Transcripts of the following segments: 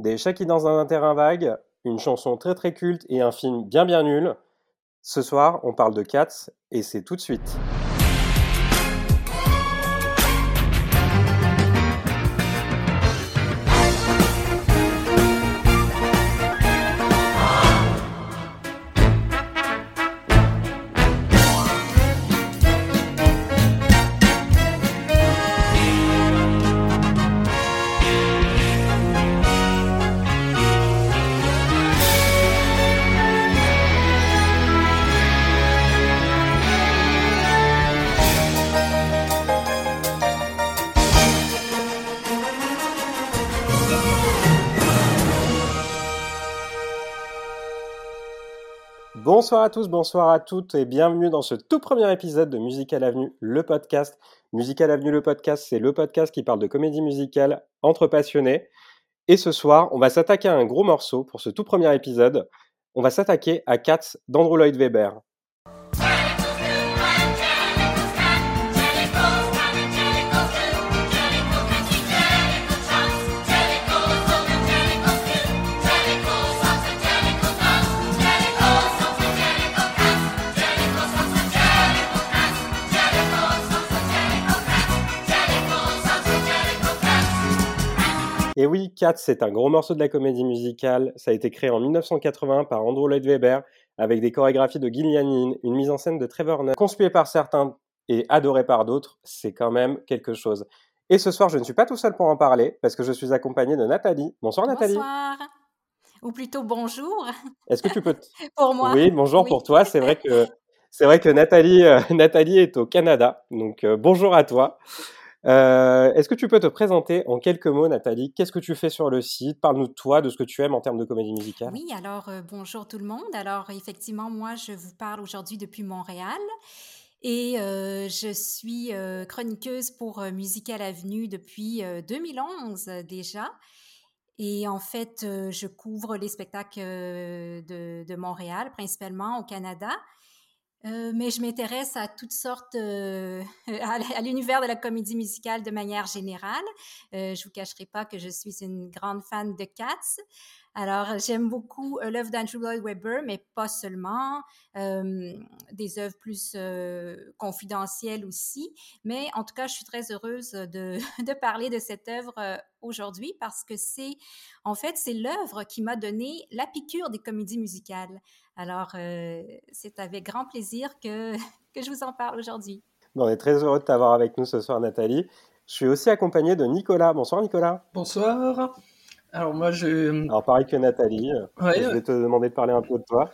Des chats qui dansent dans un terrain vague, une chanson très très culte et un film bien bien nul. Ce soir, on parle de Cats et c'est tout de suite. Bonsoir à tous, bonsoir à toutes et bienvenue dans ce tout premier épisode de Musical Avenue, le podcast. Musical Avenue, le podcast, c'est le podcast qui parle de comédie musicale entre passionnés. Et ce soir, on va s'attaquer à un gros morceau pour ce tout premier épisode. On va s'attaquer à Cats d'Andrew Lloyd Webber. Et oui, Cats, c'est un gros morceau de la comédie musicale. Ça a été créé en 1980 par Andrew Lloyd Webber avec des chorégraphies de Gil Yanin, une mise en scène de Trevor Nunn, conspuée par certains et adorée par d'autres. C'est quand même quelque chose. Et ce soir, je ne suis pas tout seul pour en parler parce que je suis accompagné de Nathalie. Bonsoir Nathalie. Bonsoir. Ou plutôt bonjour. Est-ce que tu peux pour moi Oui, bonjour pour toi. C'est vrai que c'est vrai que Nathalie euh, Nathalie est au Canada. Donc euh, bonjour à toi. Euh, est-ce que tu peux te présenter en quelques mots, Nathalie? Qu'est-ce que tu fais sur le site? Parle-nous de toi, de ce que tu aimes en termes de comédie musicale. Oui, alors euh, bonjour tout le monde. Alors effectivement, moi, je vous parle aujourd'hui depuis Montréal. Et euh, je suis chroniqueuse pour Musical Avenue depuis 2011 déjà. Et en fait, je couvre les spectacles de, de, Montréal, principalement au Canada. Euh, mais je m'intéresse à toutes sortes, euh, à, l'univers de la comédie musicale de manière générale. Euh, je vous cacherai pas que je suis une grande fan de Cats. Alors, j'aime beaucoup euh, l'œuvre d'Andrew Lloyd Webber, mais pas seulement, des œuvres plus confidentielles aussi. Mais en tout cas, je suis très heureuse de, de parler de cette œuvre aujourd'hui parce que c'est, en fait, c'est l'œuvre qui m'a donné la piqûre des comédies musicales. Alors, c'est avec grand plaisir que, que je vous en parle aujourd'hui. on est très heureux de t'avoir avec nous ce soir, Nathalie. Je suis aussi accompagné de Nicolas. Bonsoir, Nicolas. Bonsoir. Alors moi je. Alors pareil que Nathalie, euh, je vais te demander de parler un peu de toi.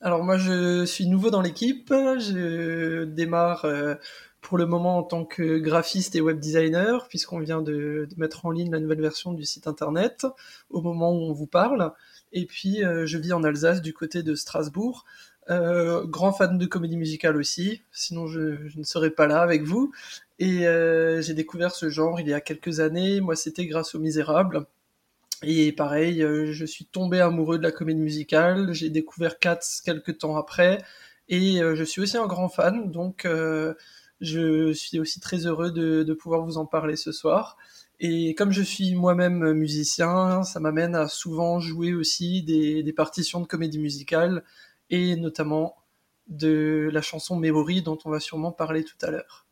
Alors moi je suis nouveau dans l'équipe, je démarre euh, pour le moment en tant que graphiste et web designer puisqu'on vient de, mettre en ligne la nouvelle version du site internet au moment où on vous parle. Et puis euh, je vis en Alsace du côté de Strasbourg. grand fan de comédie musicale aussi, sinon je, ne serais pas là avec vous. Et j'ai découvert ce genre il y a quelques années. Moi c'était grâce aux Misérables et pareil, euh, je suis tombé amoureux de la comédie musicale. J'ai découvert Cats quelques temps après. Et euh, je suis aussi un grand fan. Donc, euh, je suis aussi très heureux de, pouvoir vous en parler ce soir. Et comme je suis moi-même musicien, ça m'amène à souvent jouer aussi des, des, partitions de comédie musicale. Et notamment de la chanson Memory dont on va sûrement parler tout à l'heure.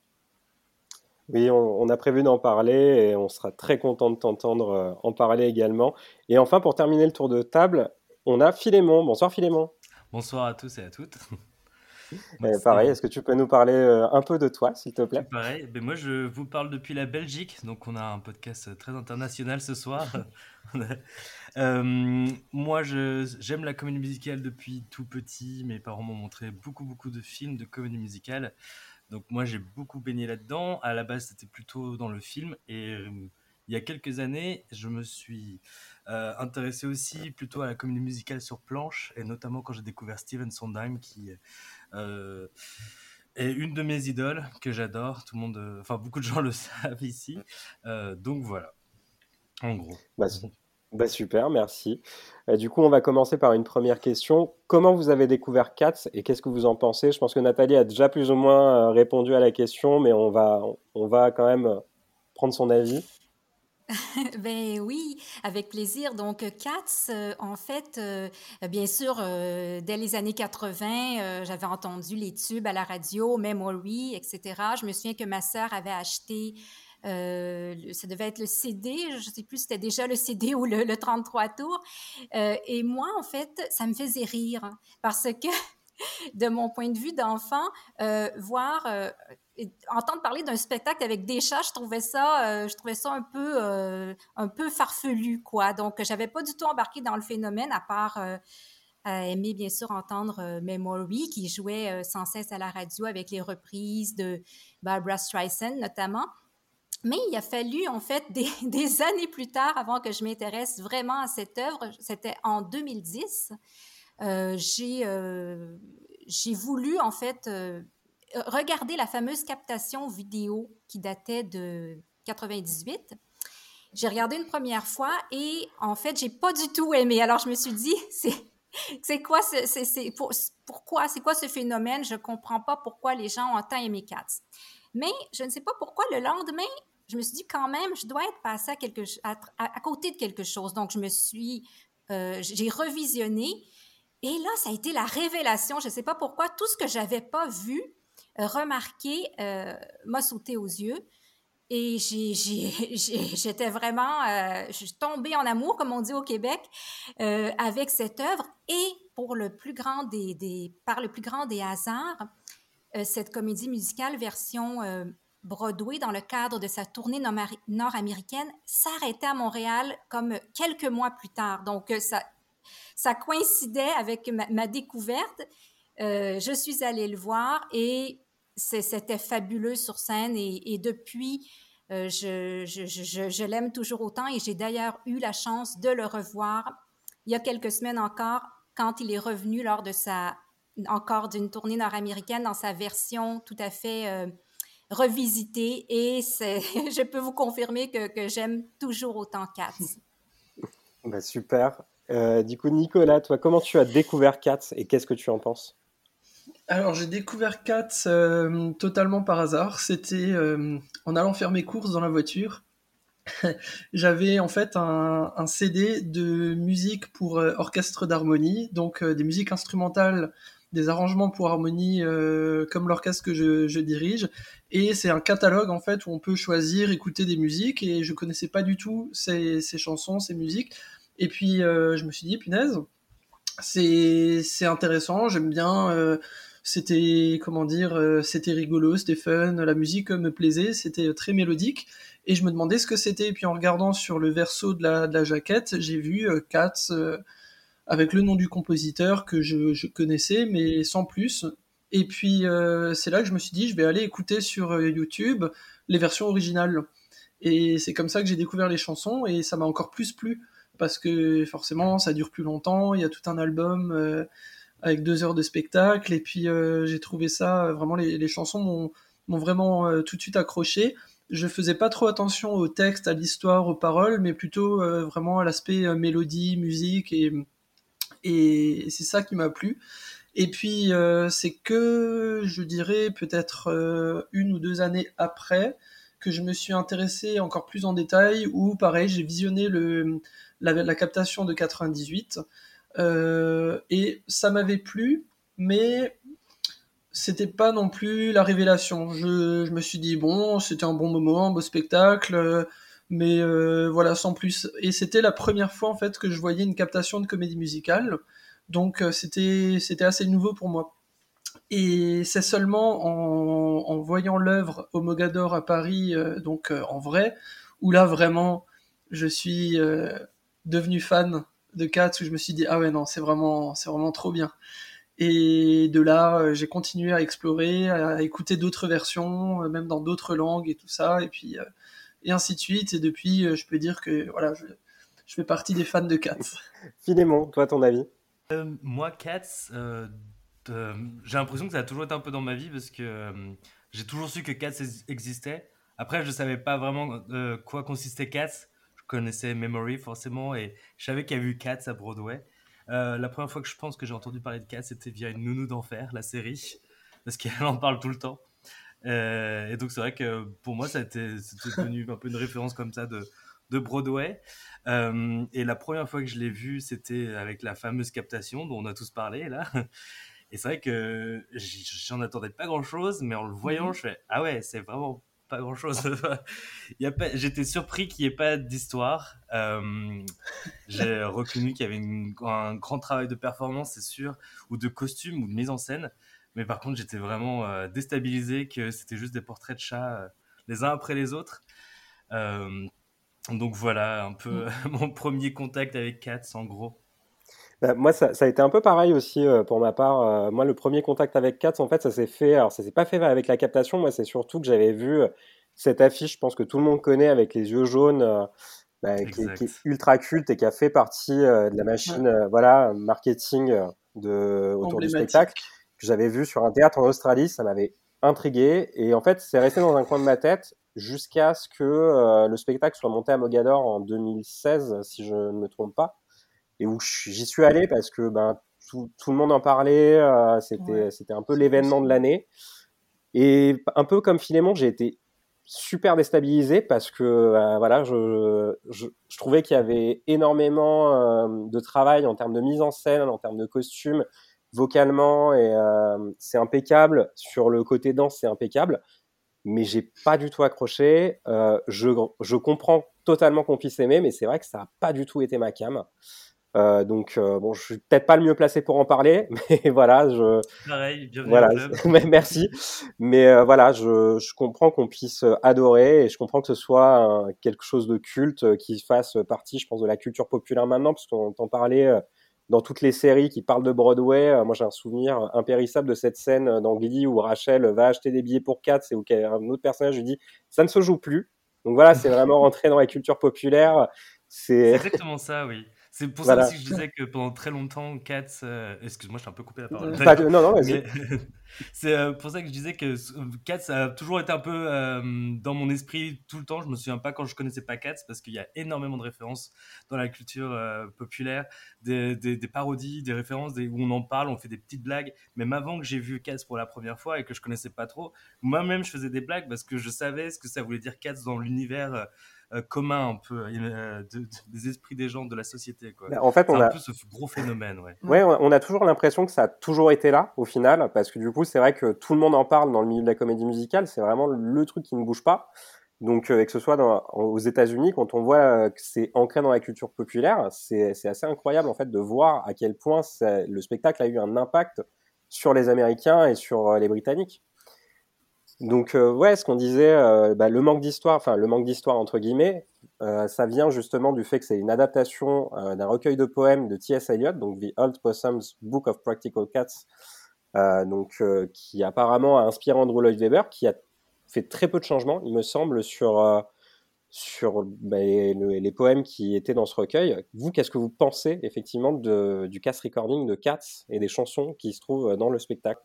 Oui, on, a prévu d'en parler et on sera très content de t'entendre euh, en parler également. Et enfin, pour terminer le tour de table, on a Philémon. Bonsoir Philémon. Bonsoir à tous et à toutes. Eh, pareil, est-ce que tu peux nous parler euh, un peu de toi, s'il te plaît? Pareil, ben moi je vous parle depuis la Belgique, donc on a un podcast très international ce soir. Euh, moi j'aime la comédie musicale depuis tout petit, mes parents m'ont montré beaucoup beaucoup de films de comédie musicale. Donc moi j'ai beaucoup baigné là-dedans. À la base c'était plutôt dans le film et euh, il y a quelques années je me suis euh, intéressé aussi plutôt à la comédie musicale sur planche et notamment quand j'ai découvert Steven Sondheim qui euh, est une de mes idoles que j'adore. Tout le monde, enfin beaucoup de gens le savent ici. donc voilà, en gros. Bah, bah, super, merci. Euh, du coup, on va commencer par une première question. Comment vous avez découvert Cats et qu'est-ce que vous en pensez? Je pense que Nathalie a déjà plus ou moins euh, répondu à la question, mais on va, on va quand même euh, prendre son avis. ben oui, avec plaisir. Donc, Cats, euh, en fait, euh, bien sûr, euh, dès les années 80, j'avais entendu les tubes à la radio, Memory, etc. Je me souviens que ma sœur avait acheté, ça devait être le CD, je ne sais plus si c'était déjà le CD ou le, le 33 tours. et moi, en fait, ça me faisait rire parce que de mon point de vue d'enfant, euh, voir, euh, entendre parler d'un spectacle avec des chats, je trouvais ça, euh, je trouvais ça un peu, un peu farfelu, quoi. Donc, j'avais pas du tout embarqué dans le phénomène, à part aimer bien sûr entendre Memory, qui jouait sans cesse à la radio avec les reprises de Barbara Streisand notamment. Mais il a fallu en fait des, des années plus tard avant que je m'intéresse vraiment à cette œuvre. C'était en 2010. Euh, euh, j'ai voulu en fait euh, regarder la fameuse captation vidéo qui datait de 98. J'ai regardé une première fois et en fait, j'ai pas du tout aimé. Alors je me suis dit, c'est c'est quoi c'est pour, pourquoi c'est quoi ce phénomène? Je comprends pas pourquoi les gens ont tant aimé. Mais je ne sais pas pourquoi le lendemain, je me suis dit quand même, je dois être passé à, côté de quelque chose. Donc je me suis, j'ai revisionné et là, ça a été la révélation. Je ne sais pas pourquoi, tout ce que j'avais pas vu, euh, remarqué, euh, m'a sauté aux yeux. Et j'étais vraiment, euh, tombée en amour, comme on dit au Québec, avec cette œuvre. Et pour le plus grand des, des par le plus grand des hasards, cette comédie musicale version Broadway, dans le cadre de sa tournée nord-américaine, s'arrêtait à Montréal comme quelques mois plus tard. Donc, ça, ça coïncidait avec ma, découverte. Euh, je suis allée le voir et c'était fabuleux sur scène et, depuis, euh, je, l'aime toujours autant et j'ai d'ailleurs eu la chance de le revoir il y a quelques semaines encore quand il est revenu lors de sa encore d'une tournée nord-américaine dans sa version tout à fait euh, revisitée et je peux vous confirmer que, que j'aime toujours autant Cats. Ben super. Euh, du coup, Nicolas, toi, comment tu as découvert Cats et qu'est-ce que tu en penses? Alors, j'ai découvert Cats euh, totalement par hasard. C'était euh, en allant faire mes courses dans la voiture. J'avais en fait un, CD de musique pour orchestre d'harmonie, donc des musiques instrumentales, des arrangements pour harmonie comme l'orchestre que je, dirige. Et c'est un catalogue en fait où on peut choisir, écouter des musiques. Et je connaissais pas du tout ces chansons, ces musiques. Et puis, euh, je me suis dit, punaise, c'est intéressant, j'aime bien. Euh, c'était, comment dire, euh, c'était rigolo, c'était fun, la musique me plaisait, c'était très mélodique. Et je me demandais ce que c'était. Et puis, en regardant sur le verso de la, de la jaquette, j'ai vu Cats avec le nom du compositeur que je, connaissais, mais sans plus. Et puis, c'est là que je me suis dit, je vais aller écouter sur YouTube les versions originales. Et c'est comme ça que j'ai découvert les chansons et ça m'a encore plus plu parce que forcément ça dure plus longtemps, il y a tout un album euh, avec deux heures de spectacle, et puis euh, j'ai trouvé ça, vraiment les, chansons m'ont vraiment euh, tout de suite accroché. Je faisais pas trop attention au texte, à l'histoire, aux paroles, mais plutôt vraiment à l'aspect mélodie, musique, et, c'est ça qui m'a plu. Et puis c'est que, je dirais, peut-être une ou deux années après, que je me suis intéressé encore plus en détail, où pareil, j'ai visionné la, captation de 98. Euh, et ça m'avait plu, mais c'était pas non plus la révélation. Je, me suis dit, bon, c'était un bon moment, un beau spectacle, mais euh, voilà, sans plus. Et c'était la première fois, en fait, que je voyais une captation de comédie musicale. Donc, euh, c'était, c'était assez nouveau pour moi. Et c'est seulement en, voyant l'œuvre au Mogador à Paris, donc en vrai, où là, vraiment, je suis devenu fan de Cats où je me suis dit ah ouais non c'est vraiment c'est vraiment trop bien. Et de là euh, j'ai continué à explorer à écouter d'autres versions euh, même dans d'autres langues et tout ça et puis euh, et ainsi de suite. Et depuis je peux dire que voilà je, je fais partie des fans de Cats. Filémon toi ton avis? Moi Cats j'ai l'impression que ça a toujours été un peu dans ma vie parce que j'ai toujours su que Cats existait. Après je savais pas vraiment quoi consistait Cats connaissais Memory forcément et je savais qu'il y avait eu Cats à Broadway. Euh, la première fois que je pense que j'ai entendu parler de Cats, c'était via une nounou d'enfer, la série, parce qu'elle en parle tout le temps. Euh, et donc c'est vrai que pour moi, ça a été, c'était devenu un peu une référence comme ça de, de Broadway. Euh, et la première fois que je l'ai vu, c'était avec la fameuse captation dont on a tous parlé là. Et c'est vrai que j'en attendais pas grand chose, mais en le voyant, mhm. je fais Ah ouais, c'est vraiment pas grand chose. J'étais surpris qu'il n'y ait pas d'histoire. Euh, j'ai reconnu qu'il y avait un grand travail de performance, c'est sûr, ou de costume, ou de mise en scène. Mais par contre, j'étais vraiment euh, déstabilisé que c'était juste des portraits de chats euh, les uns après les autres. donc voilà, un peu mm. mon premier contact avec Cats, en gros. Bah, moi, ça, a été un peu pareil aussi pour ma part. moi, le premier contact avec Cats, en fait, ça s'est fait. Alors, ça s'est pas fait avec la captation. Moi, c'est surtout que j'avais vu cette affiche, je pense que tout le monde connaît avec les yeux jaunes, bah, qui, est ultra culte et qui a fait partie de la machine, voilà, marketing de, autour du spectacle que j'avais vu sur un théâtre en Australie. Ça m'avait intrigué et en fait, c'est resté dans un coin de ma tête jusqu'à ce que le spectacle soit monté à Mogador en 2016, si je ne me trompe pas et où j'y suis allé parce que ben, tout, tout le monde en parlait, euh, c'était c'était un peu l'événement de l'année. Et un peu comme Philémon, j'ai été super déstabilisé parce que euh, voilà, je, je, je trouvais qu'il y avait énormément euh, de travail en termes de mise en scène, en termes de costumes, vocalement, et c'est impeccable. Sur le côté danse, c'est impeccable. Mais j'ai pas du tout accroché. je, je comprends totalement qu'on puisse aimer, mais c'est vrai que ça a pas du tout été ma cam. Euh, donc euh, bon, je suis peut-être pas le mieux placé pour en parler, mais voilà, je. Pareil, bienvenue voilà, merci. Mais euh, voilà, je, je comprends qu'on puisse adorer et je comprends que ce soit quelque chose de culte qui fasse partie, je pense, de la culture populaire maintenant, parce qu'on entend parler dans toutes les séries qui parlent de Broadway. moi, j'ai un souvenir impérissable de cette scène dans Glee où Rachel va acheter des billets pour Cats et où un autre personnage lui dit ça ne se joue plus. Donc voilà, c'est vraiment rentré dans la culture populaire. C'est exactement ça, oui. C'est pour ça aussi que je disais que pendant très longtemps, Cats. Euh, excuse-moi, je suis un peu coupé la parole. non, non, vas-y. c'est euh, pour ça que je disais que Cats a toujours été un peu euh, dans mon esprit tout le temps. Je me souviens pas quand je connaissais pas Cats parce qu'il y a énormément de références dans la culture populaire, des, des, parodies, des références où on en parle, on fait des petites blagues. Même avant que j'ai vu Cats pour la première fois et que je connaissais pas trop, moi-même je faisais des blagues parce que je savais ce que ça voulait dire Cats dans l'univers euh, commun un peu euh, des esprits des gens de la société. Quoi. Bah, en fait, on a un peu ce gros phénomène. Ouais. ouais, on a toujours l'impression que ça a toujours été là au final, parce que du coup, c'est vrai que tout le monde en parle dans le milieu de la comédie musicale. C'est vraiment le truc qui ne bouge pas. Donc, euh, que ce soit dans, aux États-Unis, quand on voit que c'est ancré dans la culture populaire, c'est assez incroyable en fait de voir à quel point le spectacle a eu un impact sur les Américains et sur les Britanniques. Donc euh, ouais, ce qu'on disait, euh, bah, le manque d'histoire, enfin le manque d'histoire entre guillemets, euh, ça vient justement du fait que c'est une adaptation d'un recueil de poèmes de T.S. Eliot, donc The Old Possum's Book of Practical Cats, donc qui apparemment a inspiré Andrew Lloyd Webber, qui a fait très peu de changements, il me semble, sur sur bah, les, poèmes qui étaient dans ce recueil. Vous, qu'est-ce que vous pensez effectivement du cast recording de Cats et des chansons qui se trouvent dans le spectacle?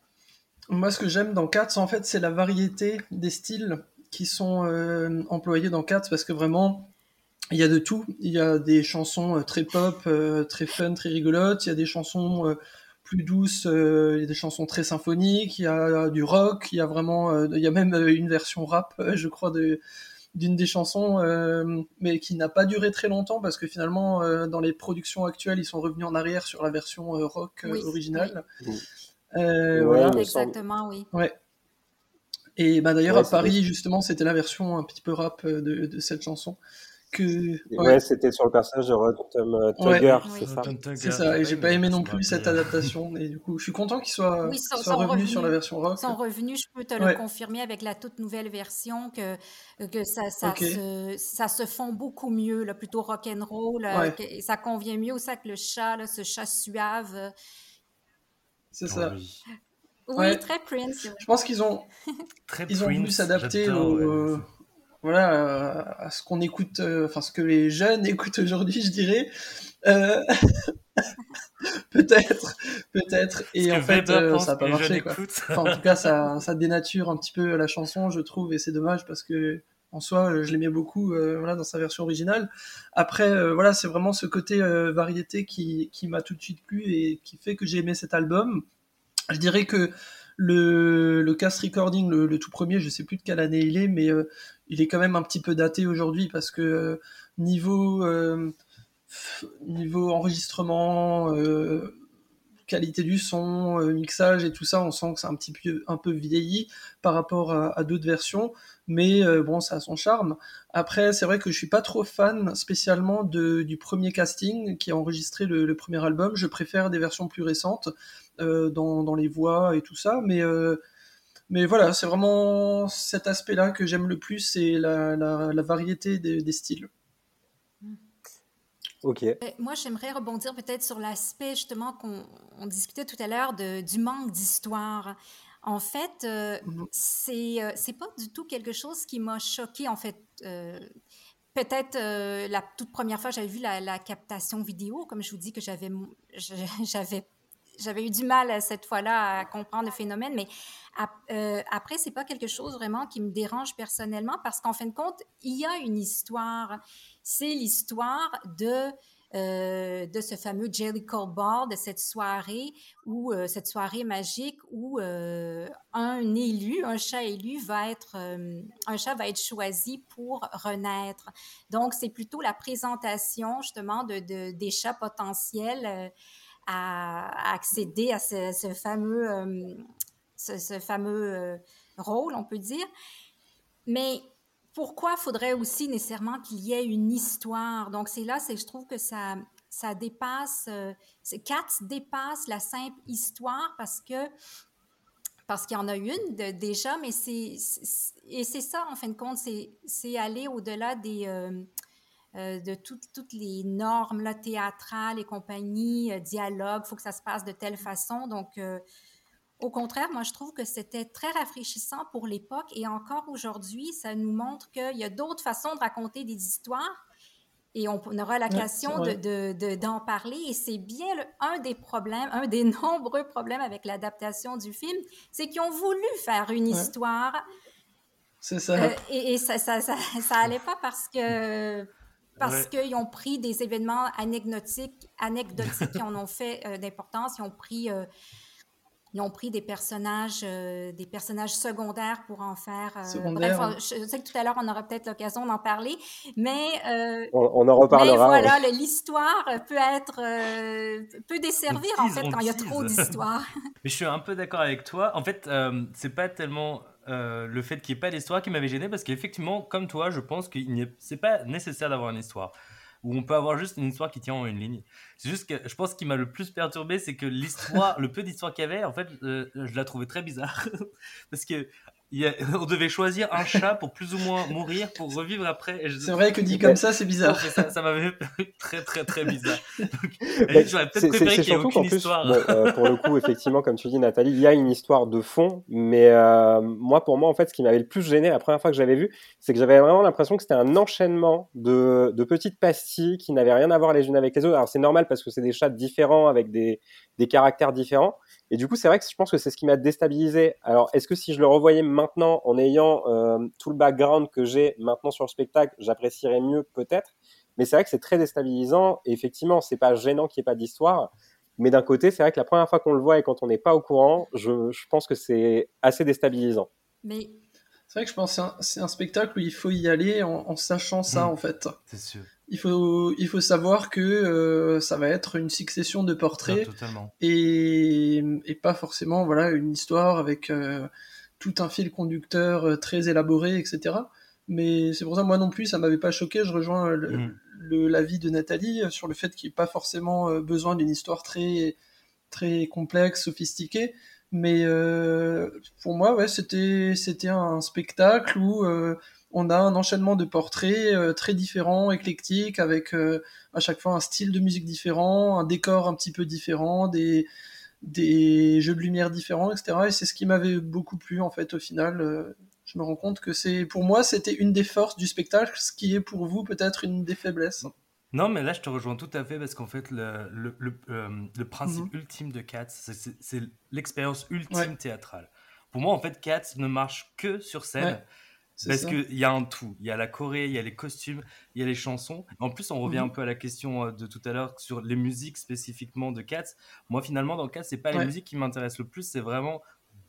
Moi, ce que j'aime dans Cats, en fait, c'est la variété des styles qui sont euh, employés dans Cats, parce que vraiment, il y a de tout. Il y a des chansons euh, très pop, euh, très fun, très rigolotes. Il y a des chansons plus douces, il y a des chansons très symphoniques. Il y a du rock. Il y a vraiment, il y a même une version rap, je crois, de d'une des chansons, mais qui n'a pas duré très longtemps parce que finalement, dans les productions actuelles, ils sont revenus en arrière sur la version rock originale. Euh, exactement, oui. Ouais. Et bah, d'ailleurs, à Paris, justement, c'était la version un petit peu rap euh, de, de cette chanson. Que... Ouais, c'était sur le personnage de Rotom Tugger, c'est ça. C'est ça, et j'ai pas aimé non plus cette adaptation. Et du coup, je suis content qu'ils soient, oui, revenus sur la version rock. Ils sont revenus, je peux te le confirmer avec la toute nouvelle version, que, que ça, ça, se, ça se fond beaucoup mieux, là, plutôt rock'n'roll. Ça convient mieux aussi avec le chat, là, ce chat suave. C'est ça. Oui, très Prince. Je pense qu'ils ont, ils ont voulu s'adapter au, voilà, à ce qu'on écoute, euh, enfin ce que les jeunes écoutent aujourd'hui, je dirais. Euh... peut-être, peut-être. Et en fait, euh, ça n'a pas marché. Quoi. Enfin, en tout cas, ça, ça dénature un petit peu la chanson, je trouve, et c'est dommage parce que en soi, je l'aimais beaucoup euh, voilà, dans sa version originale. Après, euh, voilà, c'est vraiment ce côté euh, variété qui, qui m'a tout de suite plu et qui fait que j'ai aimé cet album. Je dirais que le, le cast recording, le, tout premier, je sais plus de quelle année il est, mais il est quand même un petit peu daté aujourd'hui parce que niveau, niveau enregistrement, qualité du son, mixage et tout ça, on sent que c'est un petit peu, un peu vieilli par rapport à, d'autres versions, mais bon, ça a son charme. Après, c'est vrai que je suis pas trop fan spécialement du premier casting qui a enregistré le, premier album. Je préfère des versions plus récentes dans, dans, les voix et tout ça, mais mais voilà, c'est vraiment cet aspect-là que j'aime le plus, c'est la, la, variété des, styles. Ok. Euh, moi, j'aimerais rebondir peut-être sur l'aspect justement qu'on discutait tout à l'heure du manque d'histoire. En fait, euh, mhm. c'est euh, c'est pas du tout quelque chose qui m'a choqué. En fait, peut-être la toute première fois j'avais vu la, la, captation vidéo, comme je vous dis que j'avais j'avais j'avais eu du mal cette fois-là à comprendre le phénomène, mais euh, après, c'est pas quelque chose vraiment qui me dérange personnellement parce qu'en fin de compte, il y a une histoire. C'est l'histoire de euh, de ce fameux Jelly Cold Ball, de cette soirée où euh, cette soirée magique où un élu, un chat élu va être un chat va être choisi pour renaître. Donc c'est plutôt la présentation justement de, de des chats potentiels à, accéder à ce, fameux, euh, ce, fameux euh, rôle, on peut dire. Mais pourquoi faudrait aussi nécessairement qu'il y ait une histoire? Donc, c'est là, c'est je trouve que ça, ça dépasse, euh, Cats dépasse la simple histoire parce que parce qu'il y en a une déjà, mais c'est et c'est ça en fin de compte, c'est aller au-delà des euh, de toutes les normes là, théâtrales et compagnie, euh, dialogue, il faut que ça se passe de telle façon. Donc, euh, au contraire, moi, je trouve que c'était très rafraîchissant pour l'époque et encore aujourd'hui, ça nous montre qu'il y a d'autres façons de raconter des histoires et on, aura l'occasion d'en de, parler. Et c'est bien un des problèmes, un des nombreux problèmes avec l'adaptation du film, c'est qu'ils ont voulu faire une histoire. C'est ça. et, et ça, ça, ça, ça, allait pas parce que parce qu'ils ont pris des événements anecdotiques, anecdotiques qui en ont fait euh, d'importance. Ils ont pris, euh, ils ont pris des personnages, euh, des personnages secondaires pour en faire. bref, hein. je sais que tout à l'heure on aura peut-être l'occasion d'en parler, mais on, en reparlera. Mais voilà, l'histoire peut être peut desservir en fait quand il y a trop d'histoires. mais je suis un peu d'accord avec toi. En fait, c'est pas tellement euh, le fait qu'il n'y ait pas d'histoire qui m'avait gêné parce qu'effectivement, comme toi, je pense que c'est pas nécessaire d'avoir une histoire. Où on peut avoir juste une histoire qui tient en une ligne. C'est juste que je pense qu'il m'a le plus perturbé, c'est que l'histoire, le peu d'histoire qu'il y avait, en fait, euh, je la trouvais très bizarre. parce que on devait choisir un chat pour plus ou moins mourir, pour revivre après. C'est vrai que dit comme ça, c'est bizarre. ça, m'avait très très très bizarre. J'aurais peut-être préféré qu'il n'y ait aucune histoire. Euh, pour le coup, effectivement, comme tu dis, Nathalie, il y a une histoire de fond, mais euh, moi, pour moi, en fait, ce qui m'avait le plus gêné la première fois que j'avais vu, c'est que j'avais vraiment l'impression que c'était un enchaînement de, de, petites pastilles qui n'avaient rien à voir les unes avec les autres. Alors c'est normal parce que c'est des chats différents avec des, des caractères différents, et du coup, c'est vrai que je pense que c'est ce qui m'a déstabilisé. Alors, est-ce que si je le revoyais maintenant, en ayant euh, tout le background que j'ai maintenant sur le spectacle, j'apprécierais mieux peut-être Mais c'est vrai que c'est très déstabilisant. Et effectivement, c'est pas gênant qu'il n'y ait pas d'histoire. Mais d'un côté, c'est vrai que la première fois qu'on le voit et quand on n'est pas au courant, je, je pense que c'est assez déstabilisant. Mais c'est vrai que je pense que c'est un, spectacle où il faut y aller en, sachant ça, mmh. en fait. C'est sûr il faut, il faut savoir que euh, ça va être une succession de portraits et, et, pas forcément voilà une histoire avec euh, tout un fil conducteur euh, très élaboré, etc. Mais c'est pour ça moi non plus ça m'avait pas choqué. Je rejoins mm. l'avis de Nathalie sur le fait qu'il n'y ait pas forcément besoin d'une histoire très très complexe, sophistiquée. Mais pour moi, ouais, c'était c'était un spectacle où on a un enchaînement de portraits euh, très différents, éclectiques, avec euh, à chaque fois un style de musique différent, un décor un petit peu différent, des, des jeux de lumière différents, etc. Et c'est ce qui m'avait beaucoup plu en fait au final. Euh, je me rends compte que c'est pour moi c'était une des forces du spectacle, ce qui est pour vous peut-être une des faiblesses. Non, mais là je te rejoins tout à fait parce qu'en fait le, le, principe mhm. ultime de Cats, c'est l'expérience ultime théâtrale. Pour moi en fait Cats ne marche que sur scène. Parce qu'il y a un tout. Il y a la Corée, il y a les costumes, il y a les chansons. En plus, on revient mhm. un peu à la question euh, de tout à l'heure sur les musiques spécifiquement de Cats. Moi, finalement, dans le cas, c'est pas les musiques qui m'intéressent le plus, c'est vraiment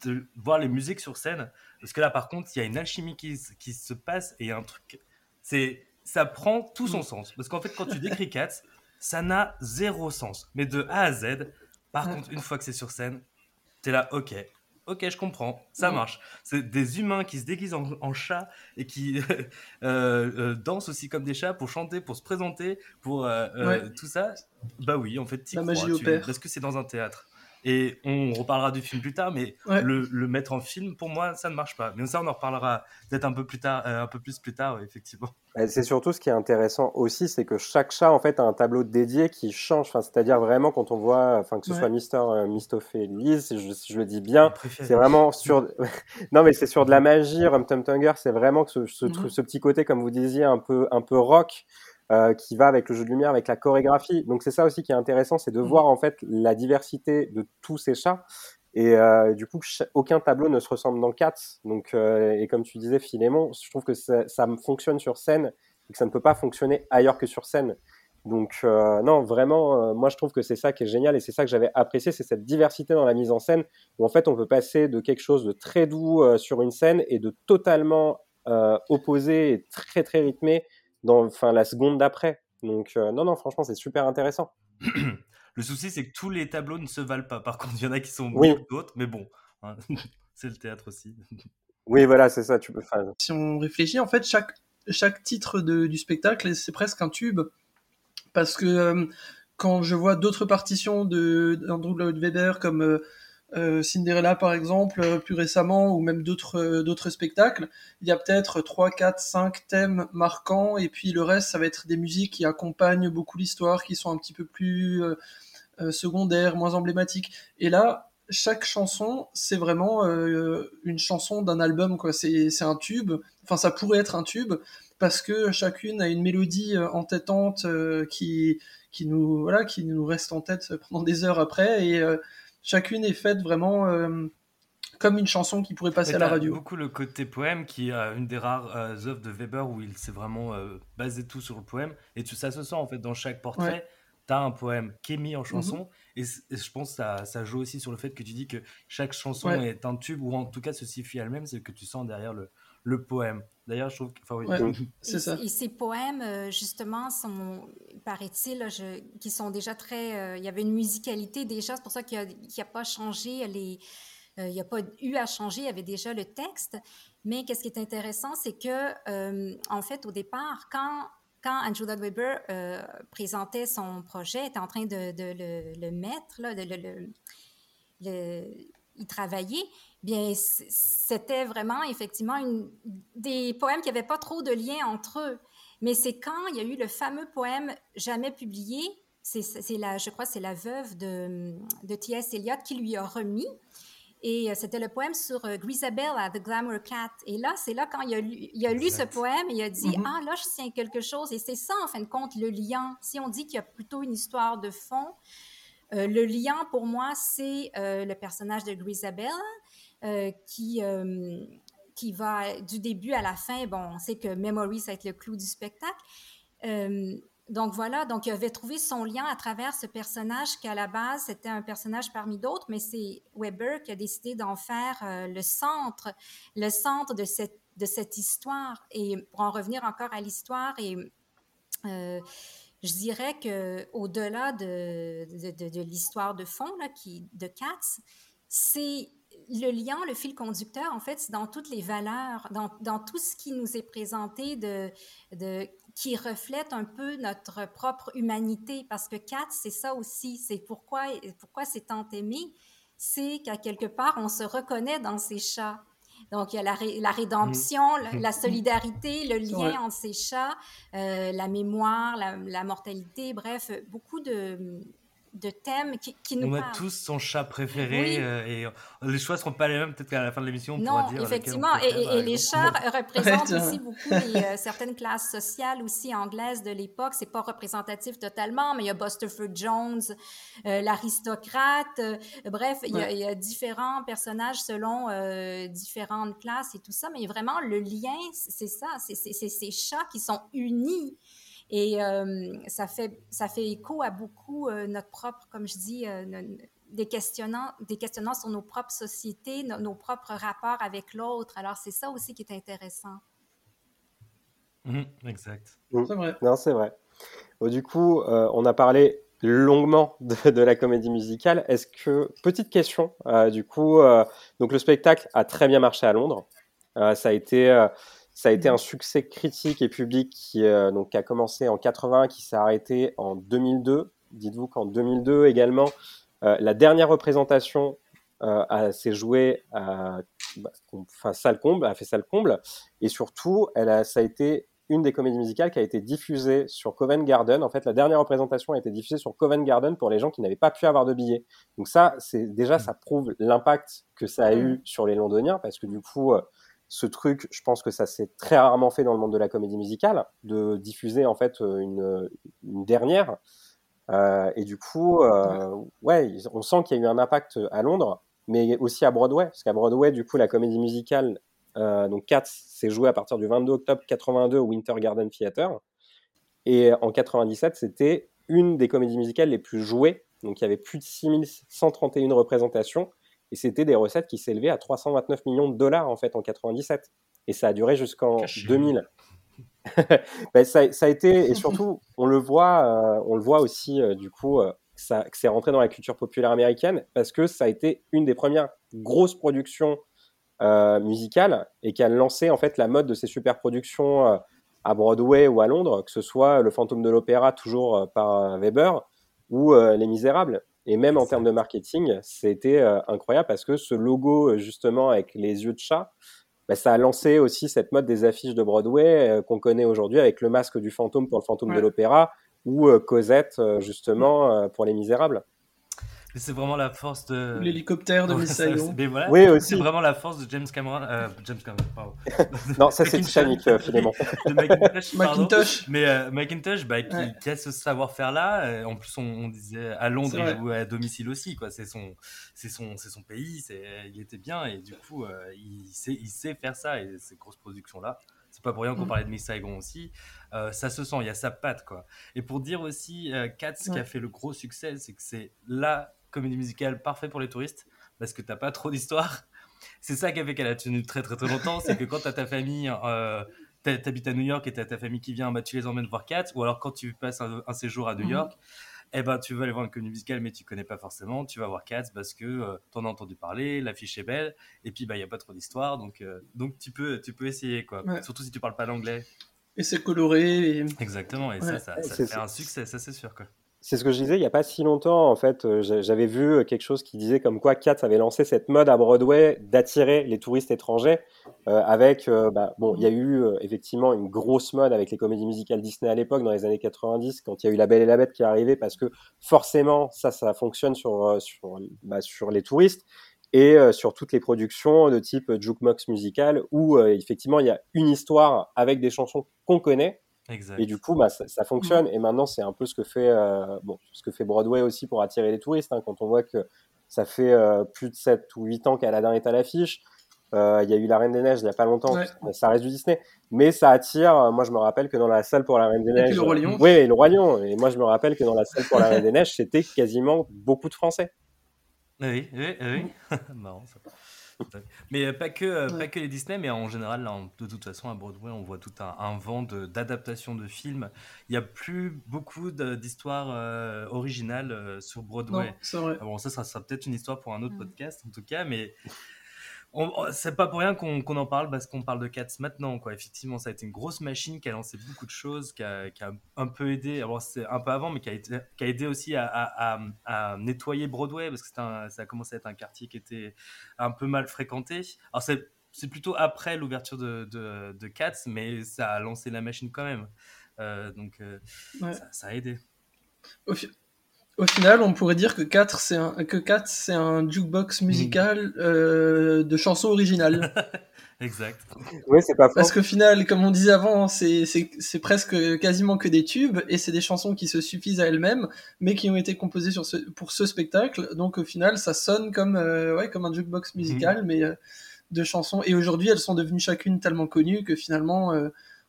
de voir les musiques sur scène. Parce que là, par contre, il y a une alchimie qui, qui se passe et il y a un truc. C'est ça prend tout son sens. Parce qu'en fait, quand tu décris Cats, ça n'a zéro sens. Mais de A à Z, par contre, une fois que c'est sur scène, t'es là, ok, ok, je comprends, ça marche. C'est des humains qui se déguisent en, en chat et qui euh, euh, dansent aussi comme des chats pour chanter, pour se présenter, pour euh, tout ça. Bah oui, en fait, La magie opère. Parce que c'est dans un théâtre. Et on reparlera du film plus tard, mais le, le, mettre en film, pour moi, ça ne marche pas. Mais ça, on en reparlera peut-être un peu plus tard, un peu plus plus tard, effectivement. C'est surtout ce qui est intéressant aussi, c'est que chaque chat en fait a un tableau dédié qui change. Enfin, c'est-à-dire vraiment quand on voit, enfin que ce soit Mister, euh, Mistophélis, si je, je, le dis bien, c'est vraiment sur. non, mais c'est sur de la magie. Rum Tum Tunger, c'est vraiment ce, ce, mm-hmm. ce, petit côté, comme vous disiez, un peu un peu rock. Euh, qui va avec le jeu de lumière, avec la chorégraphie. Donc c'est ça aussi qui est intéressant, c'est de mmh. voir en fait la diversité de tous ces chats. Et euh, du coup, aucun tableau ne se ressemble dans Cats. Donc, euh, et comme tu disais, Philémon, je trouve que ça, ça, fonctionne sur scène et que ça ne peut pas fonctionner ailleurs que sur scène. Donc, euh, non, vraiment, moi je trouve que c'est ça qui est génial et c'est ça que j'avais apprécié, c'est cette diversité dans la mise en scène où en fait on peut passer de quelque chose de très doux sur une scène et de totalement opposé et très très rythmé dans enfin, la seconde d'après. Donc, euh, non, non, franchement, c'est super intéressant. le souci, c'est que tous les tableaux ne se valent pas. Par contre, il y en a qui sont mieux que d'autres, mais bon, hein, c'est le théâtre aussi. oui, voilà, c'est ça. Tu peux... Si on réfléchit, en fait, chaque, chaque titre de, du spectacle, c'est presque un tube. Parce que euh, quand je vois d'autres partitions d'Andrew Lloyd Webber, comme euh, euh, Cinderella par exemple, euh, plus récemment, ou même d'autres euh, d'autres spectacles, il y a peut-être 3, 4, 5 thèmes marquants, et puis le reste, ça va être des musiques qui accompagnent beaucoup l'histoire, qui sont un petit peu plus secondaires, moins emblématiques. Et là, chaque chanson, c'est vraiment une chanson d'un album, quoi. C'est un tube, enfin ça pourrait être un tube, parce que chacune a une mélodie entêtante qui, qui, nous, voilà, qui nous reste en tête pendant des heures après, et chacune est faite vraiment euh, comme une chanson qui pourrait passer à la radio. beaucoup le côté poème qui est une des rares euh, œuvres de Weber où il s'est vraiment euh, basé tout sur le poème et ça se sent en fait dans chaque portrait. Tu as un poème qui est mis en chanson mhm. et, je pense que ça, ça, joue aussi sur le fait que tu dis que chaque chanson est un tube ou en tout cas se suffit elle-même, c'est que tu sens derrière le, le poème. D'ailleurs, je trouve que. c'est ça. Et ces poèmes, euh, justement, sont, paraît-il, qui sont déjà très. Euh, il y avait une musicalité déjà, c'est pour ça qu'il n'y a, pas changé les. Euh, il n'y a pas eu à changer, il y avait déjà le texte. Mais qu'est-ce qui est intéressant, c'est que, en fait, au départ, quand, quand Andrew Lloyd Webber présentait son projet, était en train de, le, mettre, là, de le, le, y travailler, bien, c'était vraiment effectivement une, des poèmes qui n'avaient pas trop de lien entre eux. Mais c'est quand il y a eu le fameux poème jamais publié, c'est la, je crois c'est la veuve de, de T.S. Eliot qui lui a remis. Et euh, c'était le poème sur euh, Grisabella, The Glamour Cat. Et là, c'est là quand il a lu, il a lu ce poème, il a dit mm-hmm. Ah, là, je tiens quelque chose. Et c'est ça, en fin de compte, le lien. Si on dit qu'il y a plutôt une histoire de fond, euh, le lien, pour moi, c'est le personnage de Grisabella euh, qui, euh, qui va du début à la fin. Bon, on sait que Memory, ça va être le clou du spectacle. Euh, donc voilà, donc il avait trouvé son lien à travers ce personnage qui à la base c'était un personnage parmi d'autres, mais c'est Weber qui a décidé d'en faire le centre, le centre de cette, de cette histoire. Et pour en revenir encore à l'histoire, et je dirais que au-delà de, de, de, l'histoire de fond là, qui, de Katz, c'est le lien, le fil conducteur, en fait, c'est dans toutes les valeurs, dans, dans, tout ce qui nous est présenté de, de, qui reflète un peu notre propre humanité. Parce que Kat, c'est ça aussi. C'est pourquoi, pourquoi c'est tant aimé? C'est qu'à quelque part, on se reconnaît dans ces chats. Donc, il y a la, la rédemption, mmh. la, solidarité, le lien entre ces chats, euh, la mémoire, la, la, mortalité, bref, beaucoup de, de thèmes qui, qui nous On a tous son chat préféré euh, et euh, les choix seront pas les mêmes. Peut-être qu'à la fin de l'émission, on non, pourra dire. effectivement. et, et les chats représentent aussi beaucoup les, euh, certaines classes sociales aussi anglaises de l'époque. C'est pas représentatif totalement, mais il y a Busterford Jones, l'aristocrate. bref, il, il, y a différents personnages selon différentes classes et tout ça. Mais vraiment, le lien, c'est ça. C'est ces chats qui sont unis et euh, ça, fait, ça fait écho à beaucoup euh, notre propre, comme je dis, euh, des, questionnements, des questionnements sur nos propres sociétés, nos propres rapports avec l'autre. Alors, c'est ça aussi qui est intéressant. Mhm, exact. Mm. C'est vrai. Non, c'est vrai. du coup, euh, on a parlé longuement de, la comédie musicale. Est-ce que petite question, euh, du coup, euh, donc le spectacle a très bien marché à Londres. ça a été ça a été un succès critique et public qui donc a commencé en 80, qui s'est arrêté en 2002. Dites-vous qu'en 2002 également, la dernière représentation s'est jouée à bah, enfin salle comble, a fait salle comble, et surtout, elle a, ça a été une des comédies musicales qui a été diffusée sur Covent Garden. En fait, la dernière représentation a été diffusée sur Covent Garden pour les gens qui n'avaient pas pu avoir de billets. Donc ça, c'est déjà, ça prouve l'impact que ça a eu sur les Londoniens, parce que du coup, euh, ce truc, je pense que ça s'est très rarement fait dans le monde de la comédie musicale, de diffuser en fait euh, une, dernière. Euh, et du coup, ouais, on sent qu'il y a eu un impact à Londres, mais aussi à Broadway, parce qu'à Broadway, du coup, la comédie musicale euh, donc Cats s'est joué à partir du 22 octobre 82 au Winter Garden Theatre. Et en 97, c'était une des comédies musicales les plus jouées. Donc il y avait plus de 6131 représentations. Et c'était des recettes qui s'élevaient à 329 millions de dollars en fait en 97. Et ça a duré jusqu'en 2000. ben, ça, ça, a été, et surtout, on le voit, euh, on le voit aussi euh, du coup, ça, que c'est rentré dans la culture populaire américaine parce que ça a été une des premières grosses productions euh, musicale et qui a lancé en fait la mode de ces super productions euh, à Broadway ou à Londres, que ce soit Le Fantôme de l'Opéra toujours euh, par Weber ou Les Misérables. Et même en termes de marketing, c'était incroyable parce que ce logo justement avec les yeux de chat, bah, ça a lancé aussi cette mode des affiches de Broadway qu'on connaît aujourd'hui avec le masque du fantôme pour le fantôme de l'opéra ou Cosette justement pour les Misérables c'est vraiment la force de. L'hélicoptère de Miss voilà, oui, aussi. C'est vraiment la force de James Cameron. Euh, James Cameron, pardon. non, ça c'est Titanic, euh, finalement. de Macintosh. Macintosh. Mais euh, Macintosh, bah, qui, a ce savoir-faire-là. Euh, en plus, on, disait à Londres, il jouait à domicile aussi. Quoi. C'est, son, c'est, son, c'est son pays. C'est, il était bien. Et du coup, il, sait, il sait faire ça. Et ces grosses productions-là. C'est pas pour rien qu'on mm. parlait de Miss Saigon aussi. ça se sent, il y a sa patte, quoi. Et pour dire aussi, euh, Katz, qui a fait le gros succès, c'est que c'est là comédie musicale parfait pour les touristes parce que t'as pas trop d'histoire. C'est ça qui a fait qu'elle a tenu très très très longtemps. c'est que quand t'as ta famille, euh, t'habites à New York et t'as ta famille qui vient, bah, tu les emmènes voir Cats. Ou alors quand tu passes un, séjour à New mhm. York, eh ben, tu vas aller voir une comédie musicale mais tu connais pas forcément. Tu vas voir Cats parce que tu euh, t'en as entendu parler, l'affiche est belle et puis bah, il n'y a pas trop d'histoire. Donc, euh, donc tu, peux, tu peux essayer. quoi. Surtout si tu parles pas l'anglais. Et c'est coloré. Exactement. Et ça, ça, ça fait un succès, ça c'est sûr. Quoi. C'est ce que je disais il n'y a pas si longtemps. En fait, euh, j'avais vu quelque chose qui disait comme quoi Katz avait lancé cette mode à Broadway d'attirer les touristes étrangers. Euh, avec, euh, bah, bon, il y a eu effectivement une grosse mode avec les comédies musicales Disney à l'époque, dans les années 90, quand il y a eu La Belle et la Bête qui est arrivée, parce que forcément, ça, ça fonctionne sur, sur, bah, sur les touristes et sur toutes les productions de type jukebox musical où effectivement il y a une histoire avec des chansons qu'on connaît et du coup, bah, ça, fonctionne. Et maintenant, c'est un peu ce que fait, euh, bon, ce que fait Broadway aussi pour attirer les touristes. Hein, quand on voit que ça fait euh, plus de 7 ou 8 ans qu'Aladin est à l'affiche. Euh, il y a eu La Reine des Neiges il n'y a pas longtemps. Ça reste du Disney. Mais ça attire. Moi, je me rappelle que dans la salle pour La Reine des Neiges. Et le Roi Lion. Oui, le Roi Lion. Et moi, je me rappelle que dans la salle pour La Reine des Neiges, c'était quasiment beaucoup de Français. Oui, oui, oui. Marrant ça. Mais euh, pas que, euh, pas que les Disney, mais en général, de toute façon, à Broadway, on voit tout un, vent d'adaptation de, films. Il n'y a plus beaucoup d'histoires euh, originales sur Broadway. Non, bon, ça, ça sera peut-être une histoire pour un autre mm. podcast, en tout cas, mais c'est pas pour rien qu'on en parle parce qu'on parle de Cats maintenant. Quoi. Effectivement, ça a été une grosse machine qui a lancé beaucoup de choses, qui a, un peu aidé, alors c'est un peu avant, mais qui a, qui a aidé aussi à, nettoyer Broadway parce que ça a commencé à être un quartier qui était un peu mal fréquenté. Alors c'est plutôt après l'ouverture de, de, Cats, mais ça a lancé la machine quand même. Euh, donc euh, ça, a aidé. Au final, on pourrait dire que 4 c'est un que 4 c'est un jukebox musical euh, de chansons originales. exact. Oui, c'est pas faux. Parce qu'au final, comme on disait avant, c'est c'est presque quasiment que des tubes et c'est des chansons qui se suffisent à elles-mêmes, mais qui ont été composées sur ce, pour ce spectacle. Donc au final, ça sonne comme euh, ouais comme un jukebox musical, mhm. mais euh, de chansons. Et aujourd'hui, elles sont devenues chacune tellement connues que finalement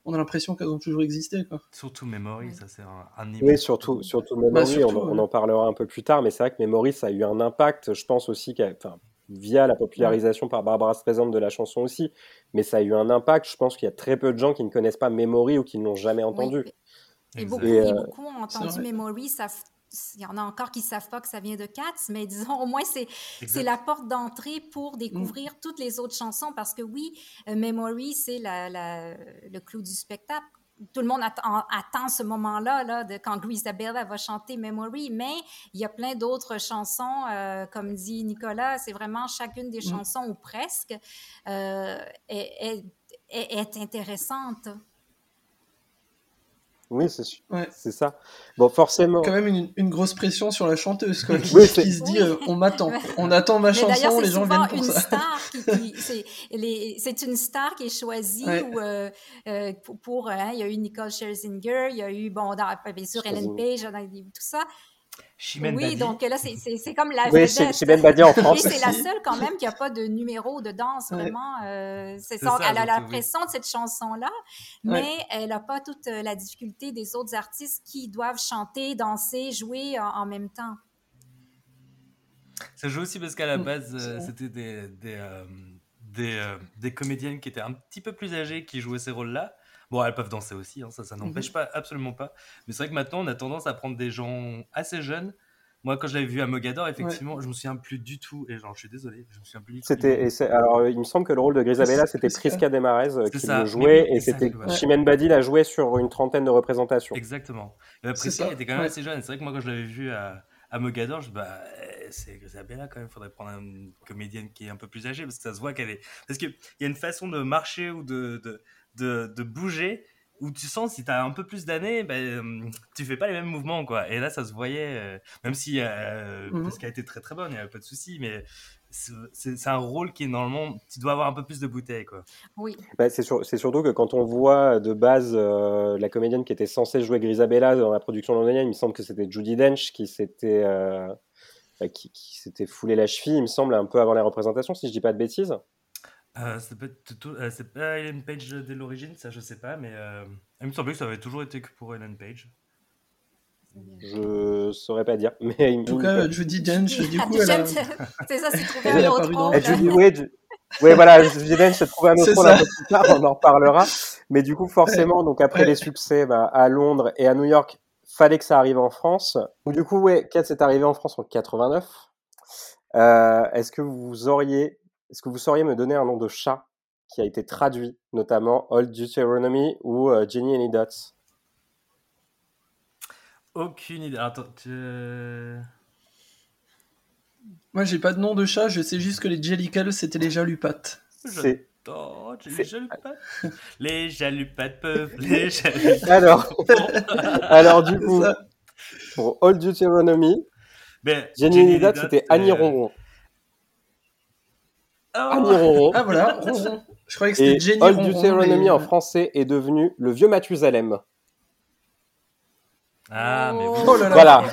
on a l'impression qu'elles ont toujours existé. Quoi. Surtout Memory, ça c'est un, un Oui, surtout, surtout Memory, bah, on, en parlera un peu plus tard, mais c'est vrai que Memory, ça a eu un impact, je pense aussi, via la popularisation par Barbara Streisand de la chanson aussi, mais ça a eu un impact. Je pense qu'il y a très peu de gens qui ne connaissent pas Memory ou qui ne l'ont jamais entendu. Et beaucoup, et beaucoup ont entendu Memory, savent il y en a encore qui ne savent pas que ça vient de Cats, mais disons, au moins, c'est, c'est la porte d'entrée pour découvrir mm. toutes les autres chansons parce que oui, euh, Memory, c'est la, la, le clou du spectacle. Tout le monde attend, attend ce moment-là, là, de quand Isabella va chanter Memory, mais il y a plein d'autres chansons, euh, comme dit Nicolas, c'est vraiment chacune des mm. chansons, ou presque, euh, est, est, est intéressante. Oui, c'est c'est ça. Bon, forcément. Quand même une, une, grosse pression sur la chanteuse, quoi, qui, se dit euh, on m'attend, on attend ma chanson, les gens viennent pour une ça. Star qui, c'est une star qui est choisie ou, euh, euh, pour, hein, il y a eu Nicole Scherzinger, il y a eu bon, dans, bien sûr Ellen Page, tout ça oui, donc là, c'est comme la oui, c'est Badi en France. c'est la seule quand même qui n'a pas de numéro de danse, vraiment. Euh, c'est elle a la pression de cette chanson-là, mais elle n'a pas toute euh, la difficulté des autres artistes qui doivent chanter, danser, jouer en, même temps. Ça joue aussi parce qu'à la mm, base, euh, c'était des, des, des, des, comédiennes qui étaient un petit peu plus âgées qui jouaient ces rôles-là. Bon, elles peuvent danser aussi, hein, ça, ça n'empêche mhm. pas, absolument pas. Mais c'est vrai que maintenant, on a tendance à prendre des gens assez jeunes. Moi, quand je l'avais vu à Mogador, effectivement, je me souviens plus du tout. Et genre, je suis désolé, je me souviens plus. C'était, alors, il me semble que le rôle de Grisabella, c'était Prisca Desmarais euh, qui le jouait, et c'était Chimène Badi l'a joué sur une trentaine de représentations. Exactement. Mais Prisca était quand même assez jeune. C'est vrai que moi, quand je l'avais vu à, à Mogador, je bah, c'est Grisabella quand même. Il faudrait prendre une comédienne qui est un peu plus âgée parce que ça se voit qu'elle est. Parce qu'il y a une façon de marcher ou de, de de, de bouger où tu sens si tu as un peu plus d'années, ben, tu fais pas les mêmes mouvements. quoi. Et là, ça se voyait, euh, même si euh, mhm. parce qu'elle a été très très bonne, il n'y avait pas de souci, mais c'est un rôle qui, normalement, tu dois avoir un peu plus de bouteilles. Quoi. Oui. Bah, c'est surtout que quand on voit de base euh, la comédienne qui était censée jouer Grisabella dans la production londonienne, il me semble que c'était Judy Dench qui s'était bah, qui, qui s'était foulé la cheville, il me semble, un peu avant la représentation, si je dis pas de bêtises. Euh, c'est euh, c'est pas Ellen Page dès l'origine, ça je sais pas, mais euh, il me semblait que ça avait toujours été que pour Ellen Page. Je saurais pas dire, mais en tout cas, Judy Dench, du coup, elle a... c'est ça, c'est trouvé un autre rôle. Judy, oui, oui, voilà, Judy Dench s'est trouvé un autre rôle un peu plus tard, on en reparlera. Mais du coup, forcément, donc après les succès bah, à Londres et à New York, fallait que ça arrive en France. Donc, du coup, ouais, Kat est arrivé en France en 89. Euh, Est-ce que vous auriez est-ce que vous sauriez me donner un nom de chat qui a été traduit, notamment Old Deuteronomy ou euh, Jenny Any Dots Aucune idée. Attends, tu... Moi, j'ai pas de nom de chat, je sais juste que les Jellicles, c'était les jalupates. C'est. les jalupates. les jalupates peuvent. Les jalupates. Alors, alors du coup, pour Old Deuteronomy, Jenny, Jenny Dots, c'était Annie euh, Ronron. Oh. Ah voilà, Je croyais que c'était Jenny Old Deuteronomy en français est devenu le vieux Mathusalem. Ah, mais oh là là. Voilà,